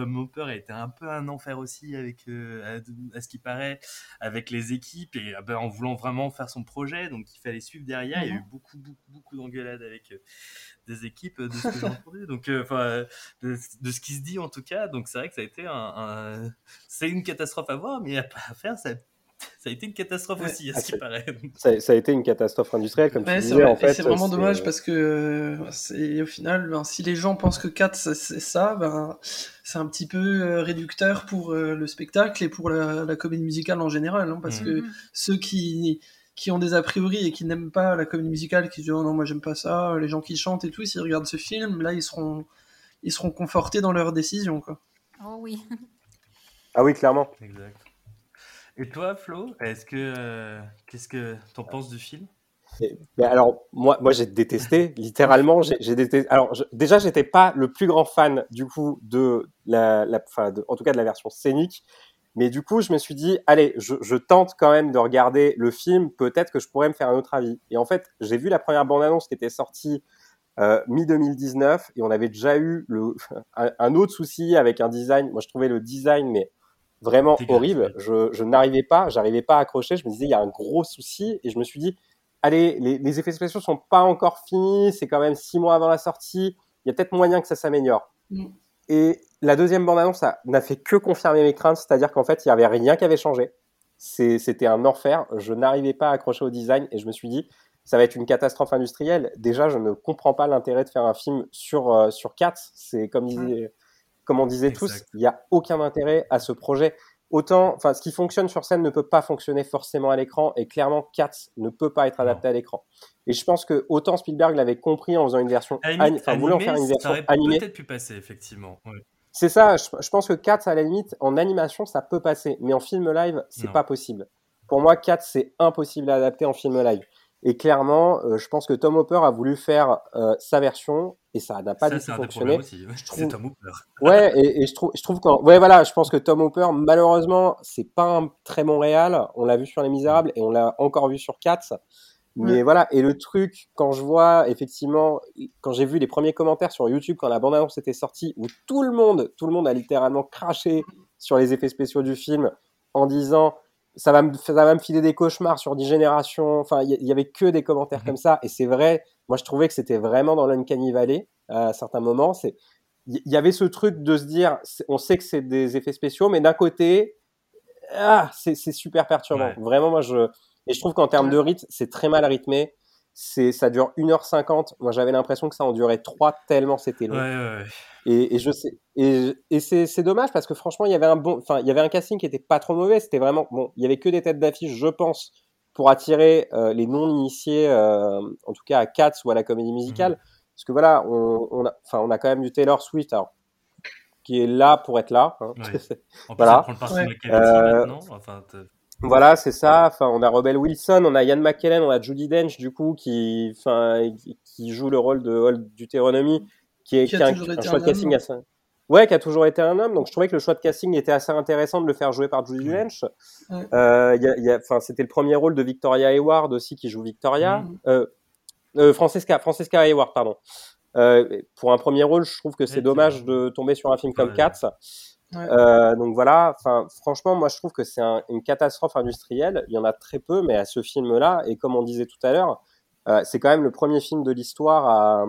Tom Hopper a été un peu un enfer aussi avec, euh, à, à ce qui paraît, avec les équipes et ah ben, en voulant vraiment faire son projet, donc il fallait suivre derrière. Il y a eu beaucoup, beaucoup, beaucoup d'engueulades avec euh, des équipes euh, de ce que j'ai entendu, donc enfin de, de ce qui se dit en tout cas. Donc c'est vrai que ça a été un, un- c'est une catastrophe à voir, mais il n'y a pas à faire. Ça, ça a été une catastrophe Ouais. aussi, à Ah, ce qui c'est- paraît. Ça, ça a été une catastrophe industrielle, comme Ouais, tu c'est disais. vrai. En fait, c'est vraiment dommage parce que euh, c'est au final, ben, si les gens pensent que 4 c'est ça, ben, c'est un petit peu euh, réducteur pour euh, le spectacle et pour la, la comédie musicale en général, hein, parce Mhm. que Mhm. ceux qui qui ont des a priori et qui n'aiment pas la comédie musicale, qui se disent oh non moi j'aime pas ça, les gens qui chantent et tout, s'ils regardent ce film, là ils seront ils seront confortés dans leur décision quoi. Oh oui. Ah oui, clairement. Exact. Et toi, Flo, est-ce que euh, qu'est-ce que t'en penses du film? Alors, moi, moi j'ai détesté, littéralement, j'ai détesté. Alors, je- déjà, j'étais pas le plus grand fan, du coup, de la, en tout cas, de la version scénique. Mais du coup, je me suis dit, allez, je, tente quand même de regarder le film, peut-être que je pourrais me faire un autre avis. Et en fait, j'ai vu la première bande-annonce qui était sortie euh, mi-2019, et on avait déjà eu un autre souci avec un design. Moi, je trouvais le design, mais vraiment horrible. Je, je n'arrivais pas, j'arrivais pas à accrocher. Je me disais, il y a un gros souci, et je me suis dit, allez, les, les effets spéciaux sont pas encore finis, c'est quand même six mois avant la sortie, il y a peut-être moyen que ça s'améliore. Mm. Et la deuxième bande-annonce n'a fait que confirmer mes craintes, c'est-à-dire qu'en fait, il y avait rien qui avait changé. C'était un enfer, je n'arrivais pas à accrocher au design, et je me suis dit, ça va être une catastrophe industrielle. Déjà, je ne comprends pas l'intérêt de faire un film sur, euh, sur Cats. C'est comme, disait, comme on disait tous, il n'y a aucun intérêt à ce projet. Autant, enfin, ce qui fonctionne sur scène ne peut pas fonctionner forcément à l'écran, et clairement, Cats ne peut pas être Non. adapté à l'écran. Et je pense que autant Spielberg l'avait compris en faisant une version, enfin, voulant faire une ça version aurait animée. peut-être pu passer, effectivement. C'est ça, je, je pense que Cats, à la limite, en animation, ça peut passer, mais en film live, c'est pas possible. Pour moi, Cats, c'est impossible à adapter en film live. Et clairement, euh, je pense que Tom Hopper a voulu faire euh, sa version, et ça n'a pas ça, du c'est tout fonctionné. aussi. trouve- C'est Tom Hooper. Ouais, et, et je trouve, je trouve qu'en, ouais, voilà, je pense que Tom Hopper, malheureusement, c'est pas un très bon réal. On l'a vu sur Les Misérables et on l'a encore vu sur Cats. Mais Ouais. voilà, et le truc, quand je vois, effectivement, quand j'ai vu les premiers commentaires sur YouTube, quand la bande-annonce était sortie, où tout le monde, tout le monde a littéralement craché sur les effets spéciaux du film en disant, ça va me, ça va me filer des cauchemars sur 10 générations. Enfin, il y, avait que des commentaires Mhm. comme ça. Et c'est vrai, moi, je trouvais que c'était vraiment dans l'Uncanny Valley à certains moments. C'est, il y avait ce truc de se dire, on sait que c'est des effets spéciaux, mais d'un côté, ah, c'est super perturbant. Ouais. Vraiment, moi, je, et je trouve qu'en termes de rythme, c'est très mal rythmé. C'est, ça dure 1h50. Moi, j'avais l'impression que ça en durait 3 tellement c'était long. ouais, ouais. Et, et je sais, et, et c'est, c'est dommage parce que franchement, il y avait un bon, enfin, il y avait un casting qui était pas trop mauvais. C'était vraiment, bon, il y avait que des têtes d'affiche, je pense, pour attirer euh, les non-initiés, euh, en tout cas à Cats ou à la comédie musicale. Parce que voilà, on, on a, enfin, on a quand même du Taylor Swift, alors, qui est là pour être là. hein. Ouais. En plus, Voilà. elle Ouais. Euh. Enfin, Voilà, c'est ça. Enfin, on a Rebel Wilson, on a Ian McKellen, on a Judy Dench, du coup, qui, enfin, qui- joue le rôle de Hall Deutéronomie, qui est Qui a qui a un, un choix de casting assez. Ouais, qui a toujours été un homme. Donc, je trouvais que le choix de casting était assez intéressant de le faire jouer par Judy. Dench. Ouais. Euh, il y a- il y a- enfin, c'était le premier rôle de Victoria Hayward aussi, qui joue Victoria. Mhm. Euh, euh, Francesca, Francesca Hayward, pardon. Euh, pour un premier rôle, je trouve que c'est dommage de tomber sur un film comme Ouais. Cats. Ouais. Euh, donc voilà, enfin franchement, moi je trouve que c'est un- une catastrophe industrielle. Il y en a très peu, mais à ce film-là, et comme on disait tout à l'heure, euh, c'est quand même le premier film de l'histoire à,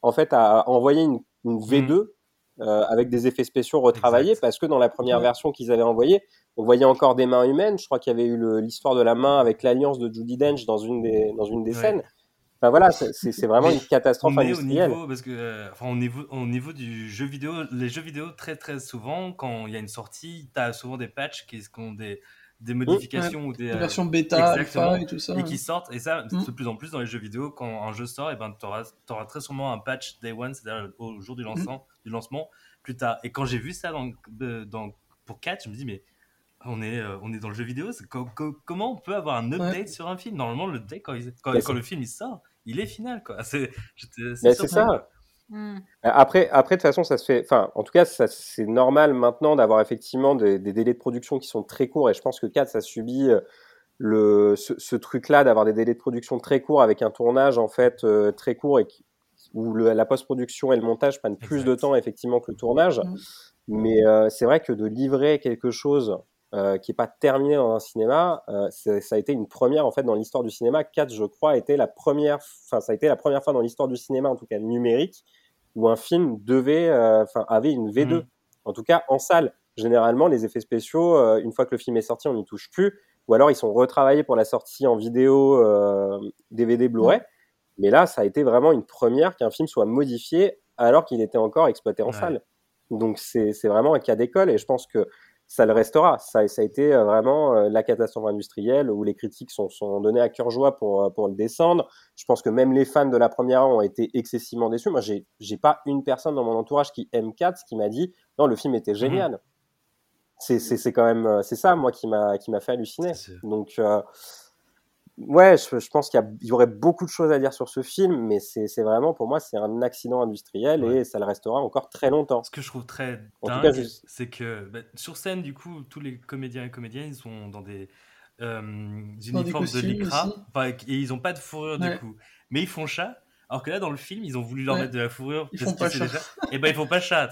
en fait, à envoyer une, une V2 euh, avec des effets spéciaux retravaillés. Exact. parce que dans la première Ouais. version qu'ils avaient envoyée, on voyait encore des mains humaines. Je crois qu'il y avait eu le- l'histoire de la main avec l'alliance de Judy Dench dans une des, dans une des Ouais. scènes. Enfin voilà, c'est vraiment Mais une catastrophe on est au industrielle. niveau parce que euh, enfin au niveau au niveau du jeu vidéo les jeux vidéo très très souvent quand il y a une sortie tu as souvent des patchs qui qui ont des des modifications ou des Des euh, versions bêta, exactement, alpha et tout ça. et qui sortent et ça Mm. de plus en plus dans les jeux vidéo quand un jeu sort et ben tu auras, très sûrement un patch day one c'est-à-dire au jour du lancement du lancement plus tard et quand j'ai vu ça dans, de- dans pour 4 je me dis mais on est, euh, on est dans le jeu vidéo. c'est co- co- comment on peut avoir un update sur un film? Normalement, le quand, il- quand, le film il sort, il est final. quoi. C'est ça. Hmm. Après, après, de toute façon, ça se fait. Enfin, en tout cas, ça, c'est normal maintenant d'avoir effectivement des, des délais de production qui sont très courts. Et je pense que 4, ça subit euh, le, ce, ce truc-là d'avoir des délais de production très courts avec un tournage en fait euh, très court et qui- où le- la post-production et le montage prennent plus Exact. de temps effectivement que le tournage. Mm. Mais euh, c'est vrai que de livrer quelque chose euh, qui est pas terminé dans un cinéma, euh, c'est- ça a été une première en fait dans l'histoire du cinéma. 4, je crois, était la première. Enfin, ça a été la première fois dans l'histoire du cinéma, en tout cas numérique, où un film devait, euh, enfin, avait une V2. Mhm. En tout cas, en salle. Généralement, les effets spéciaux, euh, une fois que le film est sorti, on n'y touche plus. Ou alors, ils sont retravaillés pour la sortie en vidéo, euh, DVD, Blu-ray. Mais là, ça a été vraiment une première qu'un film soit modifié alors qu'il était encore exploité en Ouais. salle. Donc, c'est vraiment un cas d'école et je pense que ça le restera. Ça, ça a été euh, vraiment euh, la catastrophe industrielle où les critiques sont, sont données à cœur joie pour, euh, pour le descendre. Je pense que même les fans de la première ont été excessivement déçus. Moi, j'ai pas une personne dans mon entourage qui aime 4 qui m'a dit non, le film était génial. C'est c'est quand même c'est ça moi qui m'a qui m'a fait halluciner. Donc euh, ouais, je, je pense qu'il y, aurait beaucoup de choses à dire sur ce film, mais c'est vraiment pour moi c'est un accident industriel Ouais. et ça le restera encore très longtemps. Ce que je trouve très dingue, je- c'est que bah, sur scène, du coup, tous les comédiens et comédiennes, ils sont dans des euh, uniformes de enfin, et ils ont pas de fourrure du coup, mais ils font chat. Alors que là, dans le film, ils ont voulu leur Ouais. mettre de la fourrure. Ils parce font pas chat. déjà- Et ben ils font pas chat.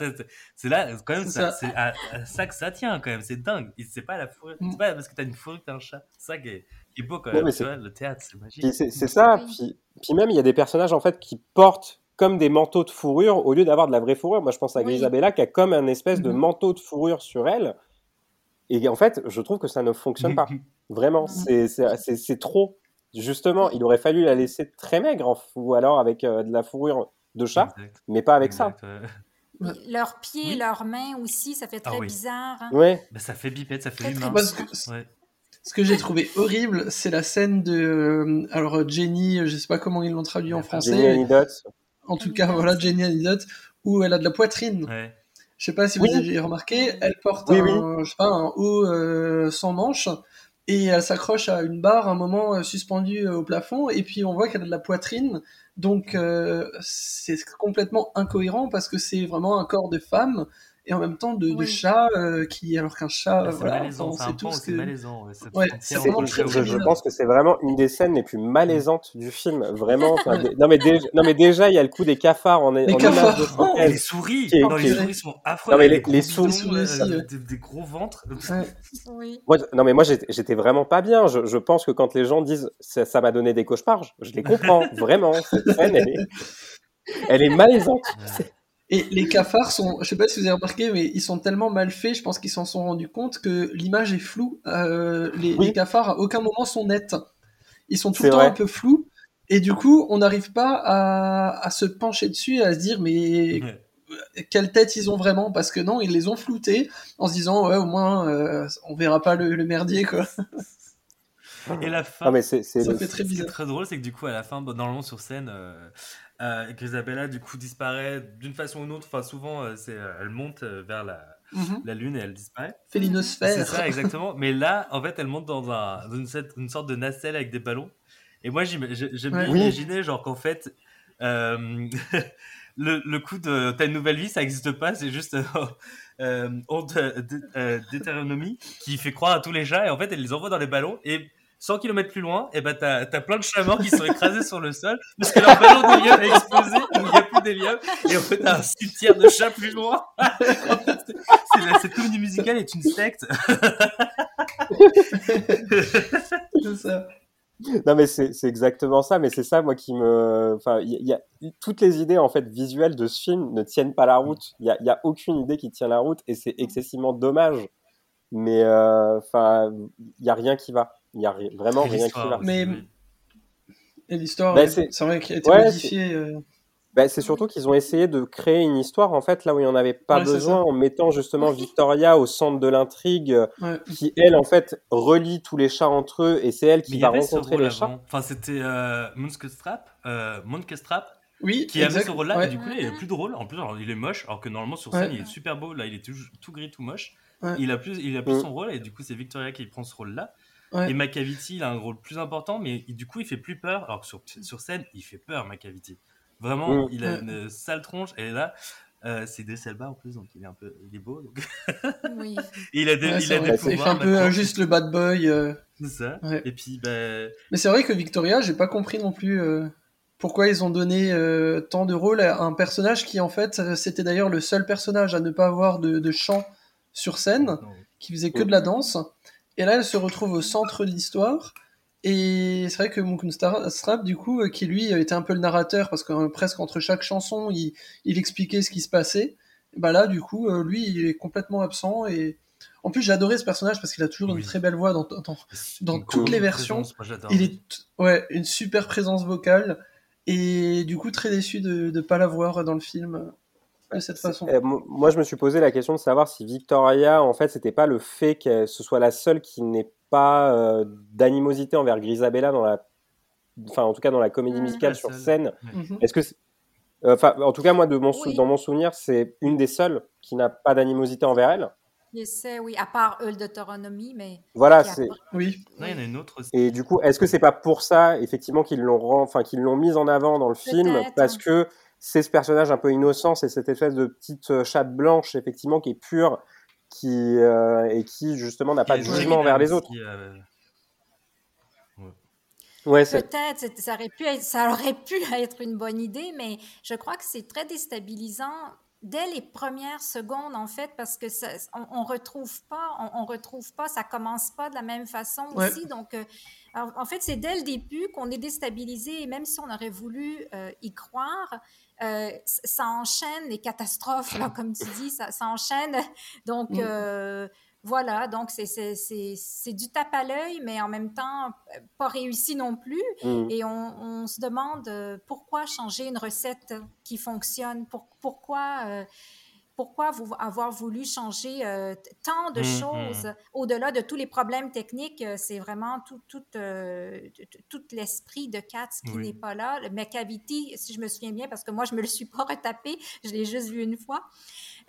C'est- là, quand même, C'est ça- ça. c'est à, à ça que ça tient quand même. C'est dingue. C'est pas la fourrure. Mm. C'est pas parce que t'as une fourrure que t'as un chat. C'est ça qui est, qui est beau quand même. tu vois, le théâtre, c'est magique. Puis c'est c'est ça. Puis, puis même il y a des personnages en fait qui portent comme des manteaux de fourrure au lieu d'avoir de la vraie fourrure. Moi je pense à Oui. Grisabella qui a comme un espèce de Mhm. manteau de fourrure sur elle. Et en fait, je trouve que ça ne fonctionne pas. Vraiment, c'est c'est- c'est- c'est trop. Justement, il aurait fallu la laisser très maigre en- ou alors avec euh, de la fourrure de chat, Exact. mais pas avec Exact, ouais. Ouais. Leurs pieds, Oui. leurs mains aussi, ça fait Ah très oui. bizarre. hein. ça. Ouais. Bah, ça fait bipède, ça fait Très, très humain. Que Ouais. Ce que j'ai trouvé horrible, c'est la scène de euh, alors Jenny, je sais pas comment ils l'ont traduit en français. Jenny Anidots. En tout cas, voilà Jenny Anidot, où elle a de la poitrine. Ouais. Je sais pas si Oui. vous avez remarqué, elle porte Oui, un, je sais pas, un haut euh, sans manches et elle s'accroche à une barre un moment euh, suspendue euh, au plafond et puis on voit qu'elle a de la poitrine. Donc euh, c'est complètement incohérent parce que c'est vraiment un corps de femme et en même temps de, de Oui. chat euh, qui alors qu'un chat Bah, euh, c'est voilà, malaisant, c'est un tous c'est que malaisant. Ouais, c'est vraiment très, très je, pense que c'est vraiment une des scènes les plus malaisantes du film. Vraiment. non, mais déjà, non, mais déjà, il y a le coup des cafards en, Les cafards. de synthèse. les souris, Qui est- non, les est- souris sont affreux. Non, mais les- souris euh, des, des gros ventres. Ouais. Oui. Moi, non, mais moi, j'étais vraiment pas bien. Je, je pense que quand les gens disent ça ça m'a donné des cauchemars, je, je les comprends. vraiment. Cette scène, elle est, elle est malaisante. Et les cafards sont, je sais pas si vous avez remarqué, mais ils sont tellement mal faits, je pense qu'ils s'en sont rendus compte que l'image est floue. Euh, les, Oui. les cafards à aucun moment sont nets. Ils sont tout le temps vrai. un peu flous. Et du coup, on n'arrive pas à, à se pencher dessus et à se dire, mais Ouais. quelle tête ils ont vraiment? Parce que non, ils les ont floutés en se disant, ouais, au moins, euh, on verra pas le, le merdier, quoi. Et la fin, Non, mais c'est c'est Ça le- fait très ce qui est bizarre. très drôle, c'est que du coup, à la fin, normalement sur scène, euh, euh, Grisabella du coup disparaît d'une façon ou d'une autre. Enfin, souvent, euh, c'est, euh, elle monte euh, vers la, Mhm. la lune et elle disparaît. Félinosphère. C'est ça, exactement. Mais là, en fait, elle monte dans, un, dans une, sorte- une sorte de nacelle avec des ballons. Et moi, j'aime Ouais. Imaginer, genre, qu'en fait, le, le coup de une nouvelle vie, ça n'existe pas, c'est juste honte d- d'hétéronomie qui fait croire à tous les chats. Et en fait, elle les envoie dans les ballons. Et 100 km plus loin, et ben t'as as plein de chats morts qui sont écrasés sur le sol parce que leur ballon d'hélium a explosé, il n'y a plus d'hélium. Et en fait, t'as un cimetière de chats plus loin. Cette comédie musicale est une secte. C'est. Non, mais c'est exactement ça. Mais c'est ça, moi, qui me. Enfin, il y, a- toutes les idées en fait visuelles de ce film ne tiennent pas la route. Il y a, y a aucune idée qui tient la route et c'est excessivement dommage. Mais euh, enfin, il y a rien qui va. Il y a ri- vraiment rien qui va. Mais-. Et l'histoire, Bah, ouais, c'est- vrai qu'elle a été Ouais, modifiée. euh, Bah, c'est surtout qu'ils ont essayé de créer une histoire en fait là où il n'y en avait pas Ouais, besoin en mettant justement Victoria au centre de l'intrigue euh, ouais. qui elle en fait relie tous les chats entre eux et c'est elle qui va rencontrer rôle les chats. Enfin, c'était euh, Moonkestrap, euh, Oui, qui avait ce rôle-là, ouais. et du coup, là, il est plus drôle. En plus, alors, il est moche, alors que normalement, sur Ouais. scène, il est super beau. Là, il est tout, tout gris, tout moche. Ouais. Il a plus, il a plus Mm. son rôle, et du coup, c'est Victoria qui prend ce rôle-là. Ouais. Et Macavity, il a un rôle plus important, mais il- du coup, il fait plus peur. Alors que sur, sur scène, il fait peur, Macavity. Vraiment, Mm. il a Ouais. une sale tronche, et là, euh, c'est Idris Elba en plus, donc il est un peu, il est beau. Donc... Oui. Et il a des, Ouais, il a vrai. des Il fait un peu maintenant. juste le bad boy. euh. C'est ça. Ouais. Et puis, bah, Mais c'est vrai que Victoria, j'ai pas compris non plus euh, pourquoi ils ont donné euh, tant de rôle à un personnage qui, en fait, c'était d'ailleurs le seul personnage à ne pas avoir de, de chant sur scène, qui faisait que de la danse. Et là, elle se retrouve au centre de l'histoire. Et c'est vrai que Monkun Strap, du coup, euh, qui lui était un peu le narrateur, parce que euh, presque entre chaque chanson, il, il expliquait ce qui se passait. Bah là, du coup, euh, lui, il est complètement absent. Et en plus, j'ai adoré ce personnage parce qu'il a toujours Oui. une très belle voix dans, dans, toutes les versions, présence, il est ouais une super présence vocale et du coup très déçu de ne pas la voir dans le film de cette façon. Euh, mo- moi je me suis posé la question de savoir si Victoria en fait c'était pas le fait que ce soit la seule qui n'ait pas euh, d'animosité envers Grisabella dans la enfin en tout cas dans la comédie Mm. musicale La sur seule. scène. Mhm. Est-ce que euh, Enfin, en tout cas, moi, de mon sou- Oui. dans mon souvenir, c'est une des seules qui n'a pas d'animosité envers elle. J'essaie, oui, à part Eul d'autonomie, mais. Voilà, c'est. Oui, Non, il y en a une autre aussi. Et du coup, est-ce que c'est pas pour ça, effectivement, qu'ils l'ont ren- enfin, qu'ils l'ont mise en avant dans le film, parce que c'est ce personnage un peu innocent, c'est cette espèce de petite euh, chatte blanche, effectivement, qui est pure, qui euh, et qui justement n'a pas de jugement envers les autres. qui, euh, Ouais. Peut-être, ça aurait, pu être, ça aurait pu être une bonne idée, mais je crois que c'est très déstabilisant dès les premières secondes, en fait, parce que ça, on, on retrouve pas, on, on retrouve pas, ça commence pas de la même façon Ouais. aussi. Donc, euh, alors, en fait, c'est dès le début qu'on est déstabilisé, et même si on aurait voulu euh, y croire, euh, ça enchaîne les catastrophes, là, comme tu dis, ça, ça enchaîne. Donc, Mm. euh, voilà, donc c'est- du tape à l'œil, mais en même temps, pas réussi non plus. Mm. Et on, on se demande euh, pourquoi changer une recette qui fonctionne, pour, pourquoi, euh, pourquoi vous avoir voulu changer euh, tant de Mm, choses au-delà de tous les problèmes techniques. euh, C'est vraiment tout, tout, euh, tout l'esprit de Katz qui Oui. n'est pas là. Le Macavity, si je me souviens bien, parce que moi je me le suis pas retapé, je l'ai juste vu une fois.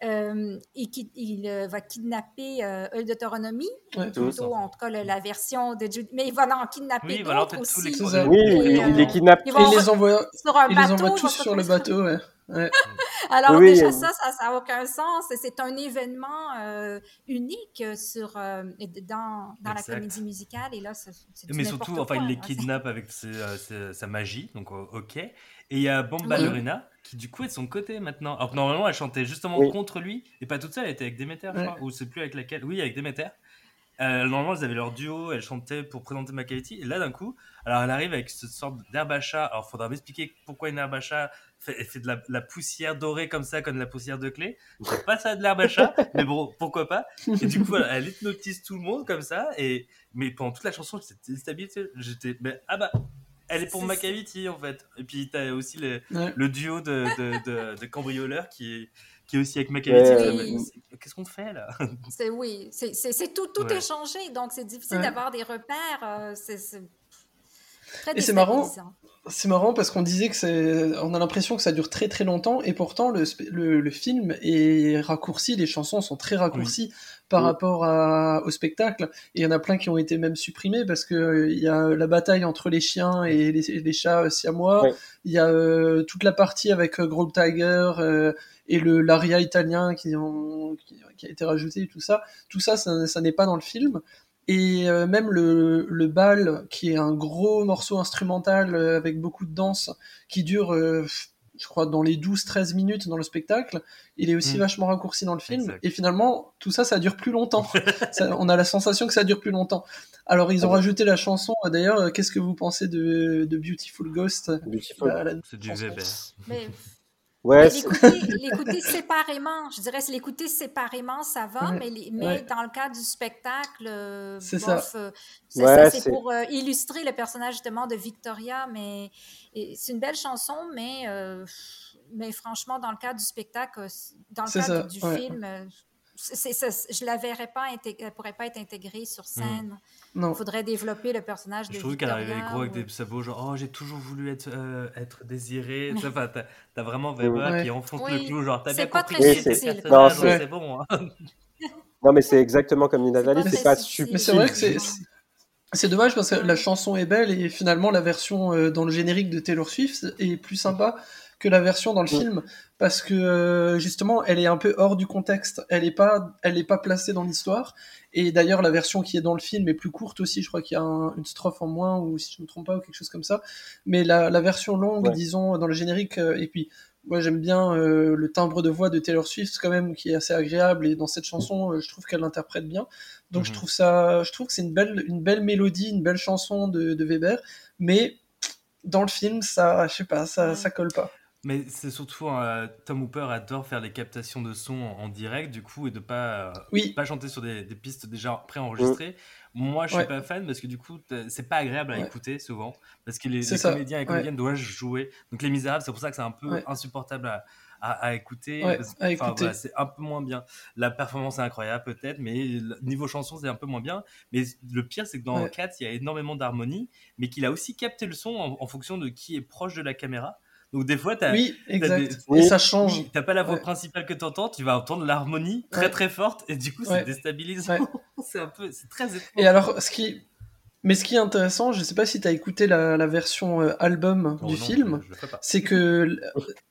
Euh, et qui, il va kidnapper euh, Eul d'autonomie, ouais. plutôt en tout cas le- la version de Judy. Mais il va en kidnapper Oui, il va leur d'autres les aussi. Ça. Oui, Et, il, il les kidnappe. ils Et vont- il les envoie, sur un il les envoie tous sur le de bateau, ouais. Ouais. alors Oui, déjà oui. ça, ça n'a aucun sens. C'est un événement euh, unique sur, euh, dans, dans la comédie musicale. Et là, c'est Mais surtout, enfin, il les kidnappe avec ses, euh, ses- sa magie, donc euh, ok. Et il y a Bomba Oui. Lorena qui du coup est de son côté maintenant. Alors que normalement elle chantait justement Oui. contre lui, et pas toute seule, elle était avec Demeter, je crois, ou c'est plus avec laquelle. Oui, avec Demeter. Euh, normalement, elles avaient leur duo, elles chantaient pour présenter Macavity, et là d'un coup, alors elle arrive avec cette sorte d'herbe à chat. Alors faudra m'expliquer pourquoi une herbe à chat fait, de la, la poussière dorée comme ça, comme de la poussière de clé. C'est pas ça de l'herbe à chat, mais bon, pourquoi pas. Et du coup, elle, hypnotise tout le monde comme ça, et mais pendant toute la chanson, j'étais déstabilisé. J'étais, mais, ah bah, elle est pour Macavity en fait. Et puis t'as aussi le, Ouais. le duo de, de, de, de cambrioleurs qui est, qui est aussi avec. Ouais. Oui. Qu'est-ce qu'on fait là? C'est oui, c'est c'est- c'est tout, tout Ouais. est changé, donc c'est difficile Ouais. d'avoir des repères. euh, c'est très Et c'est marrant. C'est marrant parce qu'on disait que c'est, on a l'impression que ça dure très très longtemps et pourtant le, sp- le, le film est raccourci, les chansons sont très raccourcies par Oui. rapport à, au spectacle. Et il y en a plein qui ont été même supprimés parce que euh, il y a la bataille entre les chiens et les, les chats euh, siamois. Ouais. Il y a euh, toute la partie avec euh, Growl Tiger euh, et le l'aria italien qui, ont, qui, qui a été rajouté et tout ça. Tout ça, ça, ça n'est pas dans le film. Et même le, le bal, qui est un gros morceau instrumental avec beaucoup de danse, qui dure, je crois, dans les 12-13 minutes dans le spectacle, il est aussi Mm. vachement raccourci dans le film. Exact. Et finalement, tout ça, ça dure plus longtemps. Ça- on a la sensation que ça dure plus longtemps. Alors, ils ont Ah rajouté la chanson. euh, D'ailleurs, euh, qu'est-ce que vous pensez de, de Beautiful Ghost? Beautiful. la C'est du Weber. Mais Ouais, l'écouter séparément, je dirais, l'écouter séparément, ça va, Ouais, mais, les- mais ouais. dans le cadre du spectacle, euh, C'est ça. bof, euh, c'est Ouais, ça, c'est pour euh, illustrer le personnage justement de Victoria, mais c'est une belle chanson, mais, euh, mais franchement, dans le cadre du spectacle, dans le cadre ça, du ouais. film, je la verrais pas, elle pourrait pas être intégrée sur scène. Non. Il faudrait développer le personnage de Je trouve qu'elle arrivait gros avec ou- des sabots, genre oh j'ai toujours voulu être, euh, être désiré. Tu sais, Enfin, t'as, t'as vraiment Weber Ouais. qui enfonce Oui. le clou, genre t'as C'est bien pas compris très subtil. Non, c'est- c'est bon. hein. Non, mais c'est exactement comme C'est Nathalie, pas c'est pas subtil. subtil. Mais c'est vrai que c'est du- c'est- c'est dommage parce que la chanson est belle et finalement la version euh, dans le générique de Taylor Swift est plus sympa que la version dans le Mm. film parce que euh, justement elle est un peu hors du contexte, elle est pas elle est pas placée dans l'histoire et d'ailleurs la version qui est dans le film est plus courte aussi, je crois qu'il y a un- une strophe en moins ou si je me trompe pas ou quelque chose comme ça. Mais la, la version longue, Ouais. disons dans le générique euh, et puis moi j'aime bien euh, le timbre de voix de Taylor Swift quand même qui est assez agréable et dans cette chanson euh, je trouve qu'elle l'interprète bien. Donc je Mhm. trouve ça, je trouve que c'est une belle, une belle mélodie, une belle chanson de, de Weber, mais dans le film ça, je sais pas, ça, ça colle pas. Mais c'est surtout euh, Tom Hooper adore faire les captations de son en, en direct du coup et de pas euh, Oui. pas chanter sur des, des pistes déjà préenregistrées. Moi je suis Ouais. pas fan parce que du coup c'est pas agréable à Ouais. écouter souvent parce que les, comédiens et ouais. comédiennes doivent jouer. Donc les Misérables c'est pour ça que c'est un peu Ouais. insupportable à, à, à écouter. Ouais, enfin, voilà, c'est un peu moins bien. La performance est incroyable peut-être, mais niveau chanson c'est un peu moins bien. Mais le pire c'est que dans Ouais. Cats il y a énormément d'harmonie, mais qu'il a aussi capté le son en, en fonction de qui est proche de la caméra. Donc des fois t'as Oui, exact. des- Et Oui. ça change. t'as pas la voix Ouais. principale que t'entends, tu vas entendre l'harmonie très Ouais. très forte et du coup c'est Ouais. déstabilisant. C'est un peu, c'est très étrange. Et alors, ce qui, mais ce qui est intéressant, je sais pas si tu as écouté la, la version euh, album Oh du non, film, c'est que,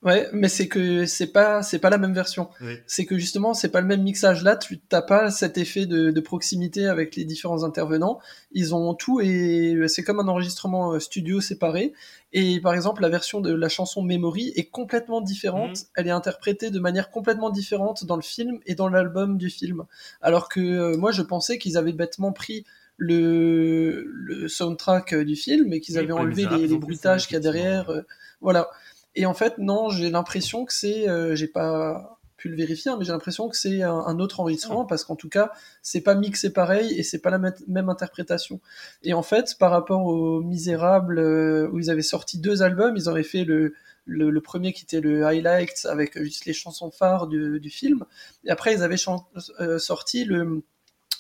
ouais, mais c'est que c'est pas, c'est pas la même version. Oui. c'est que justement c'est pas le même mixage là tu t'as pas cet effet de, de proximité avec les différents intervenants ils ont tout et c'est comme un enregistrement euh, studio séparé et par exemple la version de la chanson Memory est complètement différente Mhm. elle est interprétée de manière complètement différente dans le film et dans l'album du film alors que euh, moi je pensais qu'ils avaient bêtement pris le, le soundtrack euh, du film et qu'ils avaient enlevé les, bruitages qu'il y a derrière euh, voilà. Et en fait, non, j'ai l'impression que c'est, euh, j'ai pas pu le vérifier, hein, mais j'ai l'impression que c'est un, un autre enregistrement parce qu'en tout cas, c'est pas mixé pareil et c'est pas la même interprétation. Et en fait, par rapport aux Misérables euh, où ils avaient sorti deux albums, ils avaient fait le le, le premier qui était le Highlights avec juste les chansons phares du, du film, et après ils avaient euh, sorti le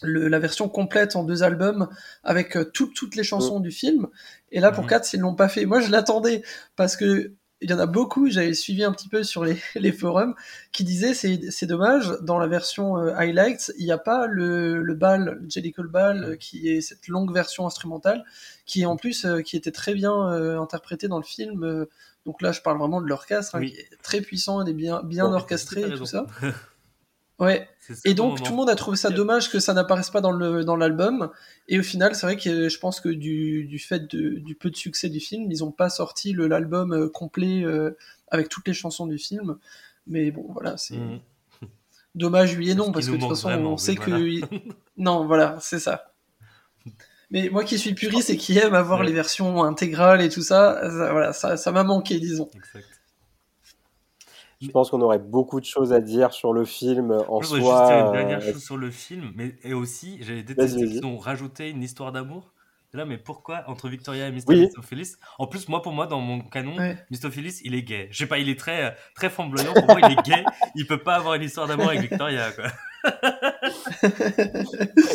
le- la version complète en deux albums avec euh, toutes toutes les chansons du film. Et là, pour Mhm. 4, ils l'ont pas fait. Moi, je l'attendais parce que il y en a beaucoup, j'avais suivi un petit peu sur les, les forums, qui disaient c'est, dommage, dans la version euh, Highlights, il n'y a pas le, le bal, le Jellicle Ball, euh, qui est cette longue version instrumentale, qui est en plus, euh, qui était très bien euh, interprétée dans le film. euh, donc là, je parle vraiment de l'orchestre, hein, Oui. qui est très puissant et bien, bien Bon, orchestré t'as et tout ça. Ouais, et donc moment. tout le monde a trouvé ça dommage que ça n'apparaisse pas dans le dans l'album. Et au final, c'est vrai que je pense que du, du fait de- du peu de succès du film, ils n'ont pas sorti l'album euh, complet euh, avec toutes les chansons du film. Mais bon, voilà, c'est Mhm. dommage oui et non parce que de toute façon, vraiment, on sait voilà. que non, voilà, c'est ça. Mais moi qui suis puriste et qui aime avoir Ouais. les versions intégrales et tout ça, ça voilà, ça ça m'a manqué, disons. Exact. Je pense qu'on aurait beaucoup de choses à dire sur le film en Je voudrais soi. juste dire une euh, dernière chose sur le film, mais et aussi j'avais détesté qu'ils ont rajouté une histoire d'amour. Là, mais pourquoi entre Victoria et Mr. Oui. En plus, moi, pour moi, dans mon canon, Ouais. Mistopheles, il est gay. Je sais pas, il est très, euh, très flamboyant. Pour moi, il est gay. Il peut pas avoir une histoire d'amour avec Victoria, quoi.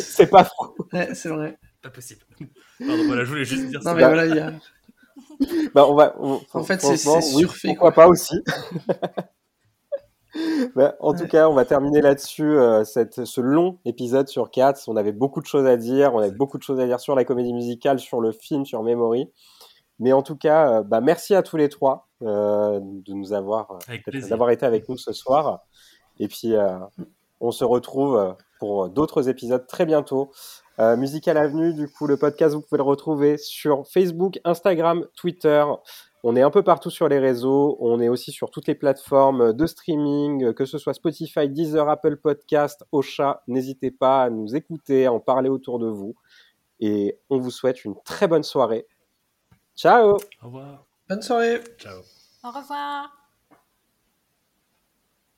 C'est pas faux. Ouais, c'est vrai. Pas possible. Pardon, voilà, je voulais juste dire Non ça. mais voilà, il y a Bah, on va, on- En fait, c'est- oui, surfait, Pourquoi quoi. pas aussi. Bah, en tout cas, on va terminer là-dessus euh, cette, ce long épisode sur Cats. On avait beaucoup de choses à dire. On avait beaucoup de choses à dire sur la comédie musicale, sur le film, sur Memory. Mais en tout cas, euh, bah, merci à tous les trois euh, de nous avoir, d'avoir été avec nous ce soir. Et puis, on se retrouve pour d'autres épisodes très bientôt. Euh, Musical Avenue, du coup, le podcast, vous pouvez le retrouver sur Facebook, Instagram, Twitter. On est un peu partout sur les réseaux. On est aussi sur toutes les plateformes de streaming, que ce soit Spotify, Deezer, Apple Podcast, Ocha. N'hésitez pas à nous écouter, à en parler autour de vous. Et on vous souhaite une très bonne soirée. Ciao Au revoir. bonne soirée. Ciao. Au revoir.